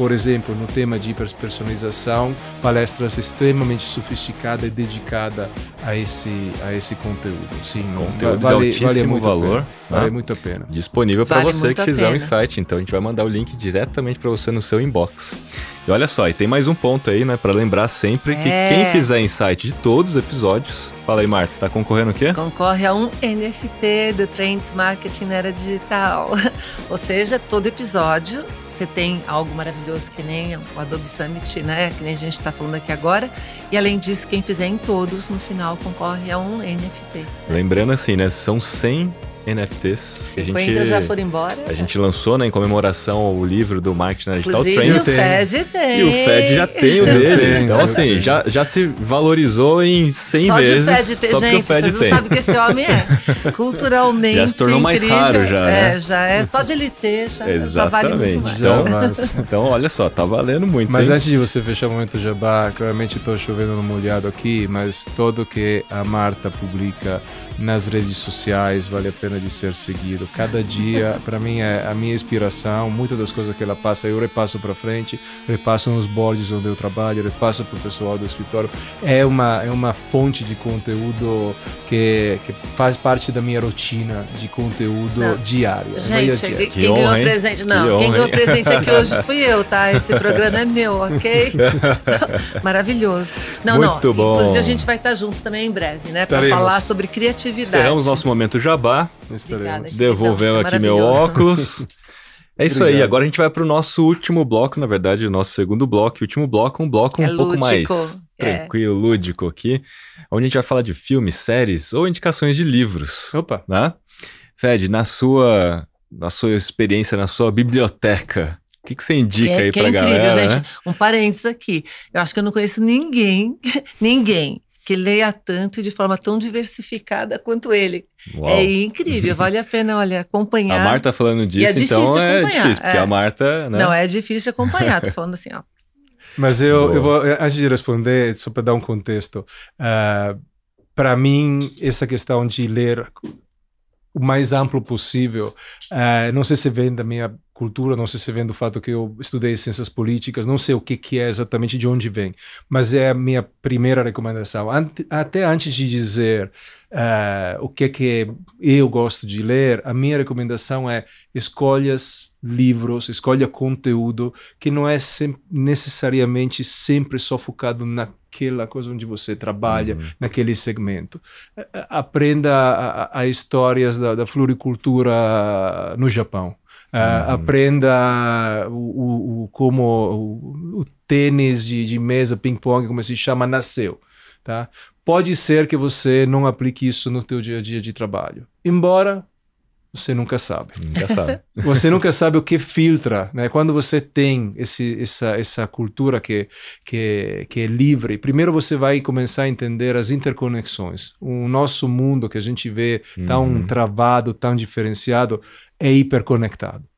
por exemplo, no tema de hiperpersonalização, palestras extremamente sofisticadas e dedicadas a esse, a esse conteúdo. Sim, conteúdo vale, de altíssimo vale muito valor. Né? Vale muito a pena. Disponível para vale você que fizer o um insight. Então a gente vai mandar o link diretamente para você no seu inbox. E olha só, e tem mais um ponto aí, né, para lembrar sempre que é. quem fizer insight de todos os episódios, fala aí, Marta, tá concorrendo o quê? Concorre a um NFT do Trends Marketing na Era Digital. Ou seja, todo episódio você tem algo maravilhoso que nem o Adobe Summit, né, que nem a gente está falando aqui agora. E além disso, quem fizer em todos, no final concorre a um NFT. Lembrando assim, né, são 100 NFTs. 50 a gente, já foram embora. A gente lançou né, em comemoração o livro do Marketing Digital Inclusive, o Fed tem. E o Fed já tem o dele. então, assim, já, já se valorizou em 100 só vezes. Só de o Fed ter, gente, vocês não sabem o que esse homem é. Culturalmente Já se tornou incrível. mais raro já, né? É, já é. Só de ele ter, já, Exatamente. já vale muito mais. Então, então, olha só, tá valendo muito. Mas hein? antes de você fechar o momento jabá, claramente estou chovendo no molhado aqui, mas todo que a Marta publica nas redes sociais, vale a pena de ser seguido. Cada dia, para mim, é a minha inspiração. Muitas das coisas que ela passa, eu repasso para frente, repasso nos boards onde eu trabalho, repasso para o pessoal do escritório. É uma, é uma fonte de conteúdo que, que faz parte da minha rotina de conteúdo não. diário. Gente, quem que ganhou o presente? Não, quem ganhou presente aqui hoje fui eu, tá? Esse programa é meu, ok? Maravilhoso. Não, Muito não. bom. Inclusive, a gente vai estar junto também em breve, né? Para falar sobre criatividade atividade. Encerramos nosso momento jabá. Obrigada, Devolvendo aqui meu óculos. É isso Obrigado. aí, agora a gente vai para o nosso último bloco, na verdade, o nosso segundo bloco, e último bloco, um bloco um é pouco mais é. tranquilo, é. lúdico aqui, onde a gente vai falar de filmes, séries ou indicações de livros. Opa! Né? Fed, na sua, na sua experiência, na sua biblioteca, o que, que você indica que, aí que pra é incrível, galera? Gente, né? Um parênteses aqui. Eu acho que eu não conheço ninguém, ninguém que leia tanto e de forma tão diversificada quanto ele. Uau. É incrível, vale a pena, olha, acompanhar. A Marta falando disso, é então é difícil, porque é. a Marta. Né? Não, é difícil de acompanhar, tô falando assim, ó. Mas eu, eu vou, antes de responder, só para dar um contexto, uh, ah, para mim, essa questão de ler o mais amplo possível, uh, não sei se vem da minha cultura, não sei se vem do fato que eu estudei ciências políticas, não sei o que, que é exatamente de onde vem, mas é a minha primeira recomendação. Ante, até antes de dizer uh, o que que eu gosto de ler, a minha recomendação é escolhas livros, escolha conteúdo que não é sem, necessariamente sempre só focado naquela coisa onde você trabalha, uhum. naquele segmento. Aprenda a, histórias da, da floricultura no Japão. Uh, uhum. Aprenda o, o, o como o, o, tênis de, de mesa, ping-pong, como se chama, nasceu. Tá? Pode ser que você não aplique isso no teu dia a dia de trabalho. Embora você nunca sabe. Nunca sabe. você nunca sabe o que filtra, né? Quando você tem esse, essa, essa cultura que, que, que é livre, primeiro você vai começar a entender as interconexões. O nosso mundo que a gente vê tão uhum. travado, tão diferenciado, é hiperconectado.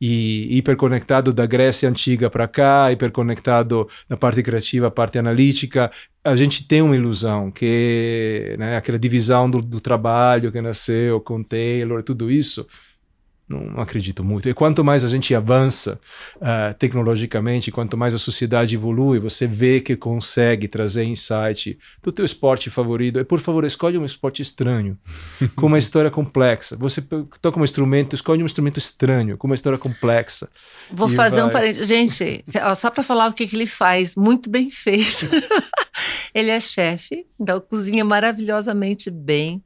E hiperconectado da Grécia Antiga para cá, hiperconectado da parte criativa, parte analítica. A gente tem uma ilusão que né, aquela divisão do, do trabalho que nasceu com Taylor tudo isso não, não, acredito muito. E quanto mais a gente avança uh, tecnologicamente, quanto mais a sociedade evolui, você vê que consegue trazer insight do teu esporte favorito. E, por favor, escolhe um esporte estranho, com uma história complexa. Você toca um instrumento, escolhe um instrumento estranho, com uma história complexa. Vou fazer vai... um parênteses. Gente, só para falar o que, que ele faz, muito bem feito. ele é chefe, então cozinha maravilhosamente bem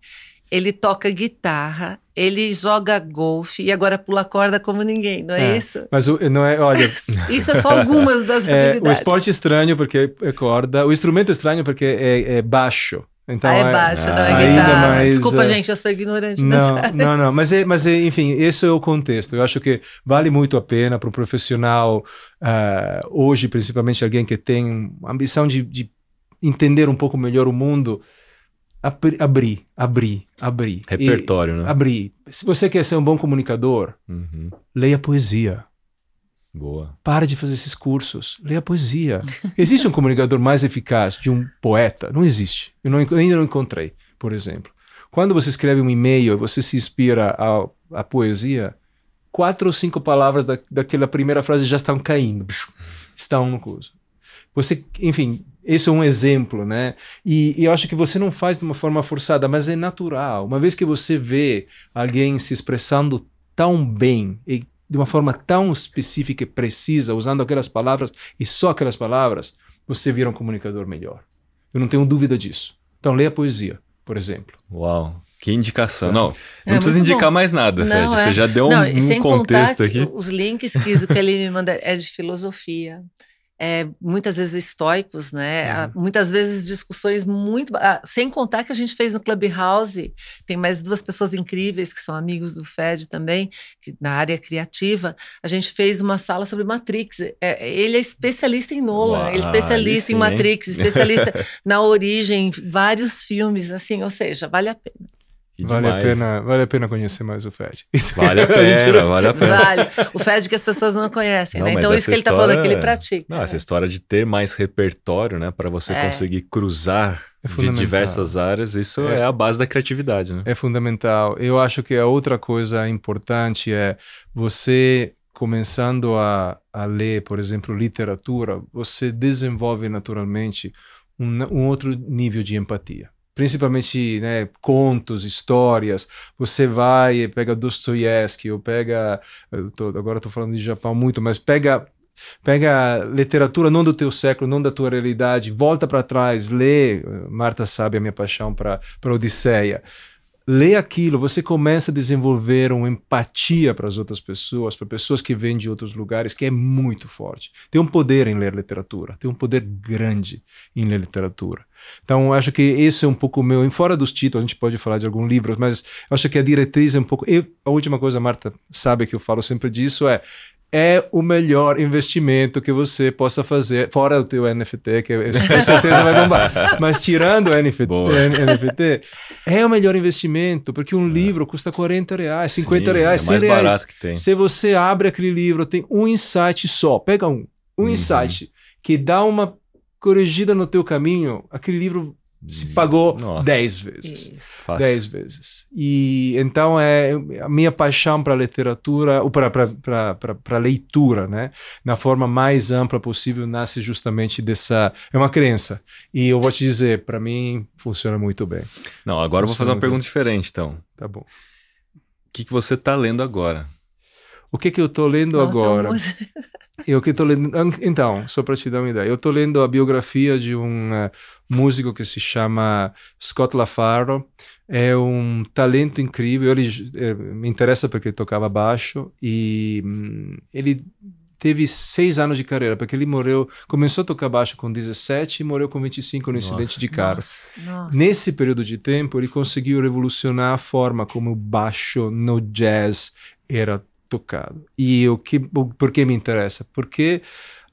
ele toca guitarra, ele joga golfe e agora pula corda como ninguém, não é, é isso? Mas o, não é, olha. isso é só algumas das é, habilidades. O esporte estranho porque é corda, o instrumento estranho porque é, é baixo. Então, ah, é baixo, não é guitarra. Mais, Desculpa, gente, eu sou ignorante não, Não, não, mas, é, mas é, enfim, esse é o contexto. Eu acho que vale muito a pena para o profissional, uh, hoje, principalmente alguém que tem ambição de, de entender um pouco melhor o mundo, abrir, abrir, abrir. Repertório, né? Abrir. Se você quer ser um bom comunicador, uhum. leia poesia. Boa. Para de fazer esses cursos. Leia poesia. Existe um comunicador mais eficaz de um poeta? Não existe. Eu, não, eu ainda não encontrei, por exemplo. Quando você escreve um e-mail, você se inspira à, poesia, quatro ou cinco palavras da, daquela primeira frase já estão caindo. Estão no curso. Você, enfim, esse é um exemplo, né? E, e, eu acho que você não faz de uma forma forçada, mas é natural. Uma vez que você vê alguém se expressando tão bem e de uma forma tão específica e precisa, usando aquelas palavras e só aquelas palavras, você vira um comunicador melhor. Eu não tenho dúvida disso. Então, leia poesia, por exemplo. Uau! Que indicação. Não, é, não precisa indicar bom. mais nada, Fred. Não, é. Você já deu não, um, um contexto aqui. Os links que, que ele me manda é de filosofia é, muitas vezes estoicos, né? Uhum. Muitas vezes discussões muito. Ah, sem contar que a gente fez no Clubhouse, tem mais duas pessoas incríveis que são amigos do Fed também, que, na área criativa. A gente fez uma sala sobre Matrix. É, ele é especialista em Nolan, Uau, ele é especialista em Matrix, especialista na origem, vários filmes, assim, ou seja, vale a pena. Vale a, pena, vale a pena conhecer mais o Fed. Vale a pena, vale a pena. Vale. O Fed que as pessoas não conhecem, não, né? Então isso que ele está falando é que ele pratica. Não, essa história de ter mais repertório, né? Para você é. conseguir cruzar é de diversas áreas, isso é. é. a base da criatividade, né? É fundamental. Eu acho que a outra coisa importante é você começando a, a ler, por exemplo, literatura, você desenvolve naturalmente um, um outro nível de empatia principalmente né, contos, histórias. Você vai, pega Dostoiévski, ou pega. Eu tô, agora estou falando de Japão muito, mas pega. Pega literatura não do teu século, não da tua realidade, volta para trás, lê. Marta sabe a minha paixão para Odisseia lê aquilo, você começa a desenvolver uma empatia para as outras pessoas, para pessoas que vêm de outros lugares, que é muito forte. Tem um poder em ler literatura, tem um poder grande em ler literatura. Então, acho que esse é um pouco meu. Em fora dos títulos, a gente pode falar de algum livro, mas acho que a diretriz é um pouco. E a última coisa, Marta sabe que eu falo sempre disso, é é o melhor investimento que você possa fazer, fora o teu NFT, que com certeza vai bombar. Mas tirando o NFT, NFT, é o melhor investimento, porque um livro custa 40 reais, 50 Sim, reais, é 100 reais. Se você abre aquele livro, tem um insight só, pega um, um uhum. insight que dá uma corrigida no teu caminho, aquele livro se pagou Nossa. dez vezes. Dez vezes. E então é a minha paixão para literatura, ou para leitura, né? Na forma mais ampla possível, nasce justamente dessa. É uma crença. E eu vou te dizer, para mim, funciona muito bem. Não, agora funciona eu vou fazer uma pergunta bem. diferente, então. Tá bom. O que, que você está lendo agora? O que que eu estou lendo Nossa, agora? Eu que estou lendo. Então, só para te dar uma ideia, eu estou lendo a biografia de um uh, músico que se chama Scott LaFaro. É um talento incrível. Ele é, me interessa porque ele tocava baixo e hum, ele teve seis anos de carreira, porque ele morreu, começou a tocar baixo com 17 e morreu com 25 no nossa, incidente de carro. Nossa, nossa. Nesse período de tempo, ele conseguiu revolucionar a forma como o baixo no jazz era tocado. E o que, por que me interessa? Porque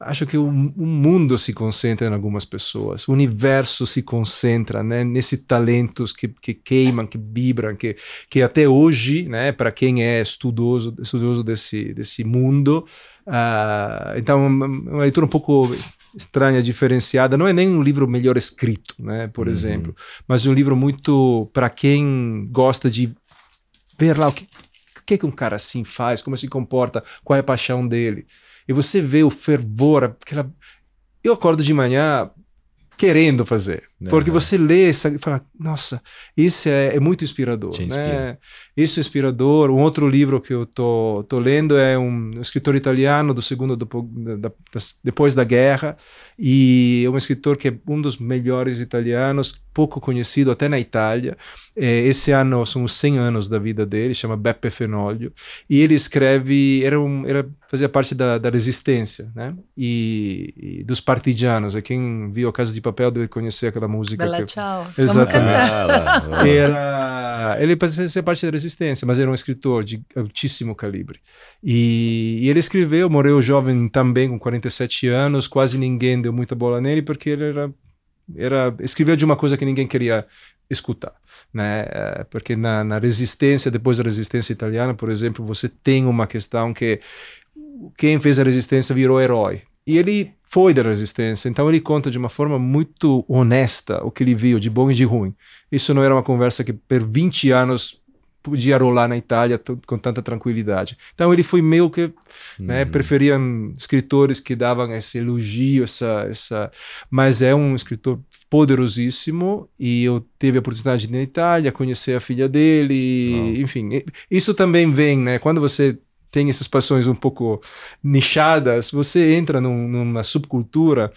acho que o, o, mundo se concentra em algumas pessoas, o universo se concentra né, nesses talentos que, que queimam, que vibram, que, que até hoje, né, para quem é estudoso, estudoso desse, desse mundo, uh, então uma leitura um pouco estranha, diferenciada, não é nem um livro melhor escrito, né, por uhum. exemplo, mas um livro muito para quem gosta de ver lá o que que, que um cara assim faz, como se comporta, qual é a paixão dele. E você vê o fervor, aquela... Eu acordo de manhã querendo fazer. Porque uhum. você lê e fala, nossa, isso é, é muito inspirador. Né? Isso é inspirador. Um outro livro que eu tô, tô lendo é um escritor italiano do segundo, do, da, depois da guerra, e é um escritor que é um dos melhores italianos, pouco conhecido até na Itália. É, esse ano são os 100 anos da vida dele, chama Beppe Fenoglio, e ele escreve, era, um, era fazia parte da, da resistência, né? E, e, dos partigianos. E quem viu a Casa de Papel deve conhecer aquela música. Bela que... tchau. Exatamente. era, ele fazia parte da resistência, mas era um escritor de altíssimo calibre. E, e ele escreveu, morreu jovem também, com 47 anos. Quase ninguém deu muita bola nele porque ele era era escreveu de uma coisa que ninguém queria escutar, né? É, porque na, na resistência, depois da resistência italiana, por exemplo, você tem uma questão que quem fez a resistência virou herói. E ele foi da resistência, então ele conta de uma forma muito honesta o que ele viu de bom e de ruim. Isso não era uma conversa que por 20 anos podia rolar na Itália com tanta tranquilidade. Então ele foi meio que, né, uhum. preferiam escritores que davam esse elogio, essa, essa, mas é um escritor poderosíssimo e eu tive a oportunidade de ir na Itália conhecer a filha dele, oh. enfim, isso também vem, né, quando você tem essas paixões um pouco nichadas, você entra num, numa subcultura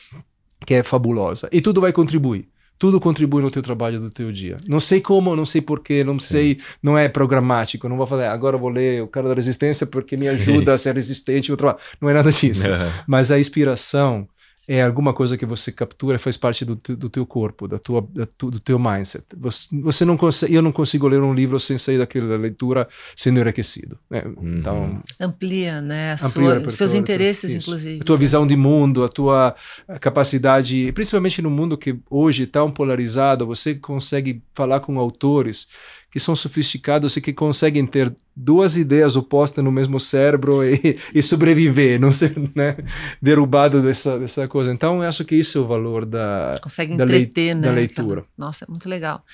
que é fabulosa e tudo vai contribuir. Tudo contribui no teu trabalho do teu dia. Não sei como, não sei porquê, não Sim. sei, não é programático. Não vou falar, agora vou ler o cara da resistência porque me ajuda Sim. a ser resistente. Não é nada disso. Mas a inspiração é alguma coisa que você captura, faz parte do, do teu corpo, da tua, da tu, do teu mindset. Você, você não consegue, eu não consigo ler um livro sem sair daquela leitura sendo enriquecido. Né? Uhum. Então amplia, né, a amplia sua, seus interesses, isso. inclusive. A tua visão de mundo, a tua capacidade, principalmente no mundo que hoje é tão polarizado, você consegue falar com autores que são sofisticados e que conseguem ter duas ideias opostas no mesmo cérebro e, e sobreviver, não ser né, derrubado dessa, dessa coisa. Então, eu acho que isso é o valor da, Consegue da, entreter, lei, né, da leitura. Nossa, é muito legal.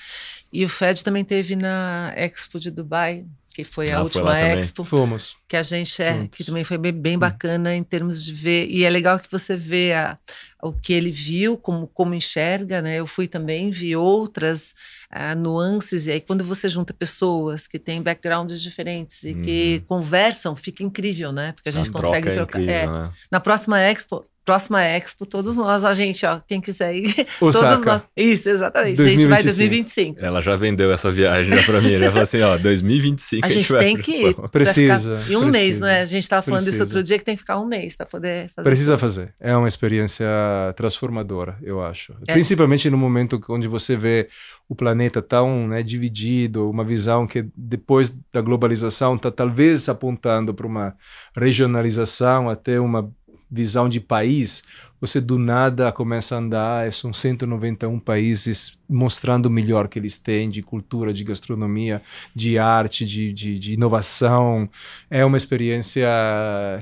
E o Fed também teve na Expo de Dubai, que foi a ah, última foi Expo. Fomos. Que a gente é, Fomos. que também foi bem, bem bacana em termos de ver. E é legal que você vê a, o que ele viu, como, como enxerga, né? Eu fui também, vi outras uh, nuances, e aí quando você junta pessoas que têm backgrounds diferentes e uhum. que conversam, fica incrível, né? Porque a gente a consegue é trocar. Incrível, é. né? Na próxima Expo, próxima Expo, todos nós, a gente, ó, quem quiser ir, todos nós. Isso, exatamente. 2025. A gente vai 2025. Ela já vendeu essa viagem já pra mim, né? Falou assim, ó, 2025 a gente, a gente tem que ir. Precisa. Ficar... E um precisa, mês, não é? A gente tava falando precisa. isso outro dia que tem que ficar um mês para poder fazer. Precisa fazer. É uma experiência transformadora, eu acho. É. Principalmente no momento onde você vê o planeta tão né, dividido, uma visão que depois da globalização está talvez apontando para uma regionalização, até uma visão de país, você do nada começa a andar, são 191 países mostrando o melhor que eles têm de cultura, de gastronomia, de arte, de, de, de inovação. É uma experiência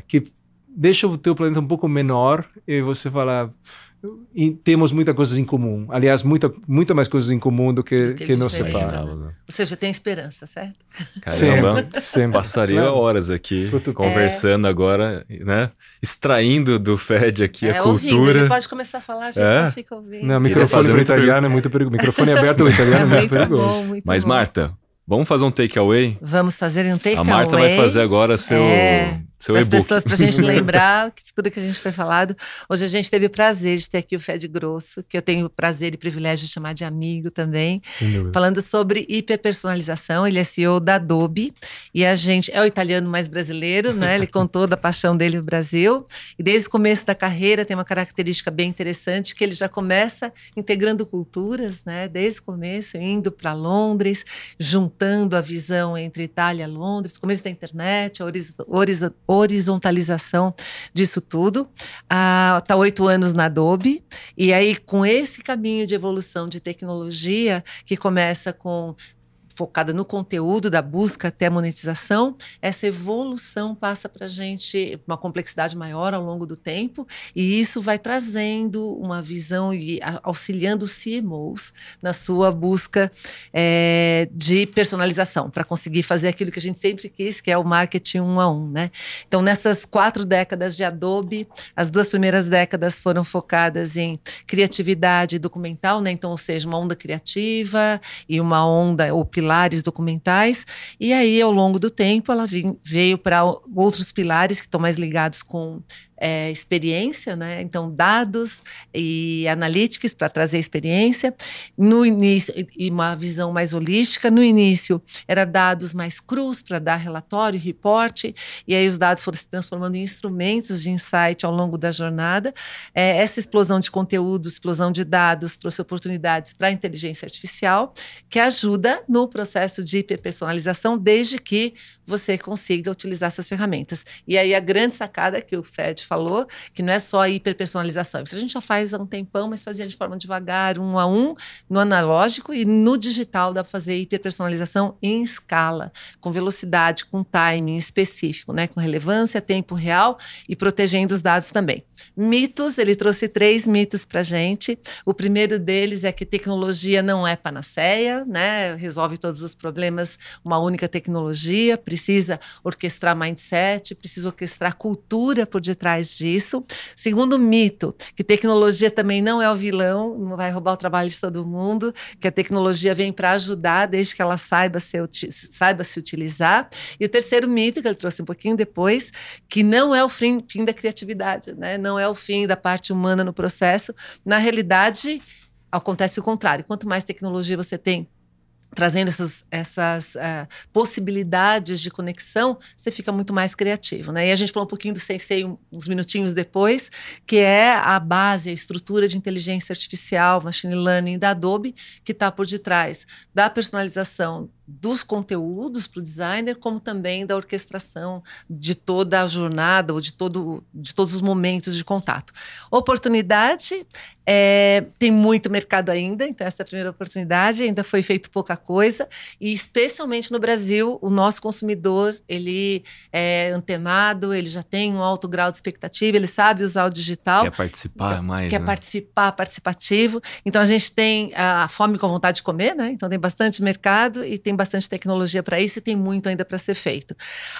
que deixa o teu planeta um pouco menor e você fala e temos muitas coisas em comum. Aliás, muita, muita mais coisas em comum do que, que, que nos separa. Né? Ou seja, tem esperança, certo? Caramba, sempre, sempre. passaria claro. horas aqui conversando é... agora, né? Extraindo do Fed aqui é, a cultura. Ouvindo, ele pode começar a falar, a gente é? só fica ouvindo. Não, microfone para italiano é muito perigoso. Microfone aberto para italiano é muito, perigoso. Bom, muito Mas, bom. Marta, vamos fazer um takeaway? Vamos fazer um takeaway. A Marta vai fazer agora seu. É seu as pessoas, para a gente lembrar que tudo que a gente foi falado. Hoje a gente teve o prazer de ter aqui o Fed Grosso, que eu tenho o prazer e privilégio de chamar de amigo também, falando sobre hiperpersonalização. Ele é CEO da Adobe e a gente é o italiano mais brasileiro, né? Ele contou da paixão dele no Brasil e desde o começo da carreira tem uma característica bem interessante que ele já começa integrando culturas, né? Desde o começo, indo para Londres, juntando a visão entre Itália e Londres, começo da internet, a horizontal horizontalização disso tudo. Está ah, oito anos na Adobe. E aí, com esse caminho de evolução de tecnologia, que começa com focada no conteúdo da busca até a monetização, essa evolução passa para a gente uma complexidade maior ao longo do tempo, e isso vai trazendo uma visão e auxiliando os CMOs na sua busca é, de personalização, para conseguir fazer aquilo que a gente sempre quis, que é o marketing um a um. Né? Então, nessas quatro décadas de Adobe, as duas primeiras décadas foram focadas em criatividade documental, né? então, ou seja, uma onda criativa e uma onda ou pilar pilares documentais, e aí, ao longo do tempo, ela veio para outros pilares que estão mais ligados com é, experiência, né? Então, dados e analytics para trazer experiência. No início, e uma visão mais holística. No início, era dados mais crus para dar relatório, reporte, e aí os dados foram se transformando em instrumentos de insight ao longo da jornada. É, essa explosão de conteúdo, explosão de dados, trouxe oportunidades para a inteligência artificial, que ajuda no processo de hiperpersonalização, desde que você consiga utilizar essas ferramentas. E aí, a grande sacada que o FED falou, que não é só a hiperpersonalização. Isso a gente já faz há um tempão, mas fazia de forma devagar, um a um, no analógico e no digital dá para fazer hiperpersonalização em escala, com velocidade, com timing específico, né? com relevância, tempo real e protegendo os dados também. Mitos, ele trouxe três mitos para gente. O primeiro deles é que tecnologia não é panaceia, né? resolve todos os problemas uma única tecnologia, precisa orquestrar mindset, precisa orquestrar cultura por detrás disso. Segundo mito, que tecnologia também não é o vilão, não vai roubar o trabalho de todo mundo, que a tecnologia vem para ajudar, desde que ela saiba se, saiba se utilizar. E o terceiro mito, que ele trouxe um pouquinho depois, que não é o fim, fim da criatividade, né? não é o fim da parte humana no processo. Na realidade, acontece o contrário. Quanto mais tecnologia você tem trazendo essas, essas uh, possibilidades de conexão, você fica muito mais criativo. Né? E a gente falou um pouquinho do Sensei uns minutinhos depois, que é a base, a estrutura de inteligência artificial, machine learning da Adobe, que está por detrás da personalização dos conteúdos para o designer, como também da orquestração de toda a jornada ou de, todo, de todos os momentos de contato. Oportunidade, é, tem muito mercado ainda, então essa é a primeira oportunidade, ainda foi feito pouca coisa, e especialmente no Brasil, o nosso consumidor, ele é antenado, ele já tem um alto grau de expectativa, ele sabe usar o digital. Quer participar então, mais, Quer né? participar, participativo. Então a gente tem a fome com vontade de comer, né? Então tem bastante mercado e tem bastante tecnologia para isso e tem muito ainda para ser feito.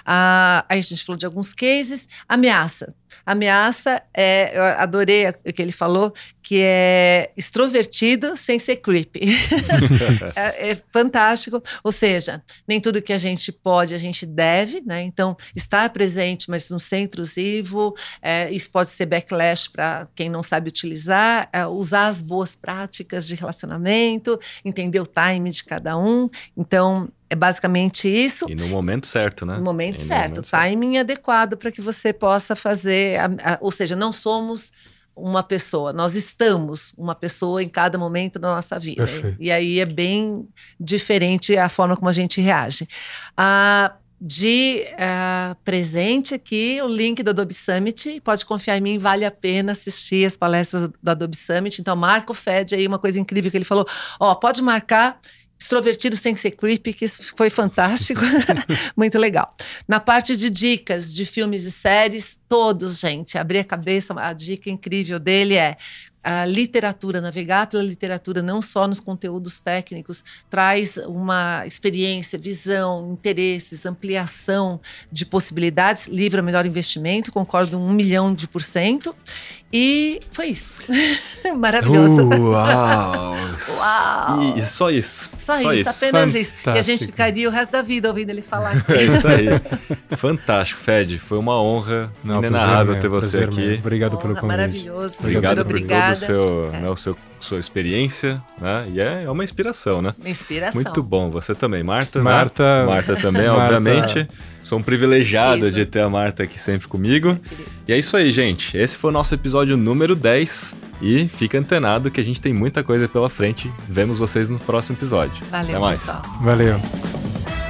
Ah, aí a gente falou de alguns cases. Ameaça. Ameaça é, eu adorei o que ele falou, que é extrovertido sem ser creepy. é, é, fantástico. Ou seja, nem tudo que a gente pode, a gente deve, né? Então, estar presente, mas no ser intrusivo, é, isso pode ser backlash para quem não sabe utilizar, é, usar as boas práticas de relacionamento, entender o time de cada um. Então, é basicamente isso. E no momento certo, né? No momento e certo. No momento timing certo. adequado para que você possa fazer. A, a, ou seja, não somos uma pessoa, nós estamos uma pessoa em cada momento da nossa vida. Perfeito. E aí é bem diferente a forma como a gente reage. Ah, de uh, presente aqui o link do Adobe Summit. Pode confiar em mim, vale a pena assistir as palestras do Adobe Summit. Então, marca o FED aí, uma coisa incrível que ele falou. Ó, pode marcar extrovertido sem ser creepy, que isso foi fantástico, muito legal. Na parte de dicas de filmes e séries, todos, gente, abrir a cabeça, a dica incrível dele é a literatura, navegar pela literatura, não só nos conteúdos técnicos, traz uma experiência, visão, interesses, ampliação de possibilidades. Livro é o melhor investimento, concordo um milhão de por cento. E foi isso. Maravilhoso. Uau! Uau! E só isso. Só, só isso, isso, apenas Fantástico. isso. E a gente ficaria o resto da vida ouvindo ele falar. é isso aí. Fantástico, Fed. Foi uma honra Não, inenarrável ter você aqui. Mesmo. Obrigado honra, pelo convite. Maravilhoso. Obrigado super obrigada. seu, é. né, o seu sua experiência, né? E é, é uma inspiração, né? Uma inspiração. Muito bom. Você também, Marta. Marta. Né? Marta também, Marta. obviamente. Sou um privilegiado isso. de ter a Marta aqui sempre comigo. E é isso aí, gente. Esse foi o nosso episódio número 10. E fica antenado que a gente tem muita coisa pela frente. Vemos vocês no próximo episódio. Valeu, Até mais. pessoal. Valeu.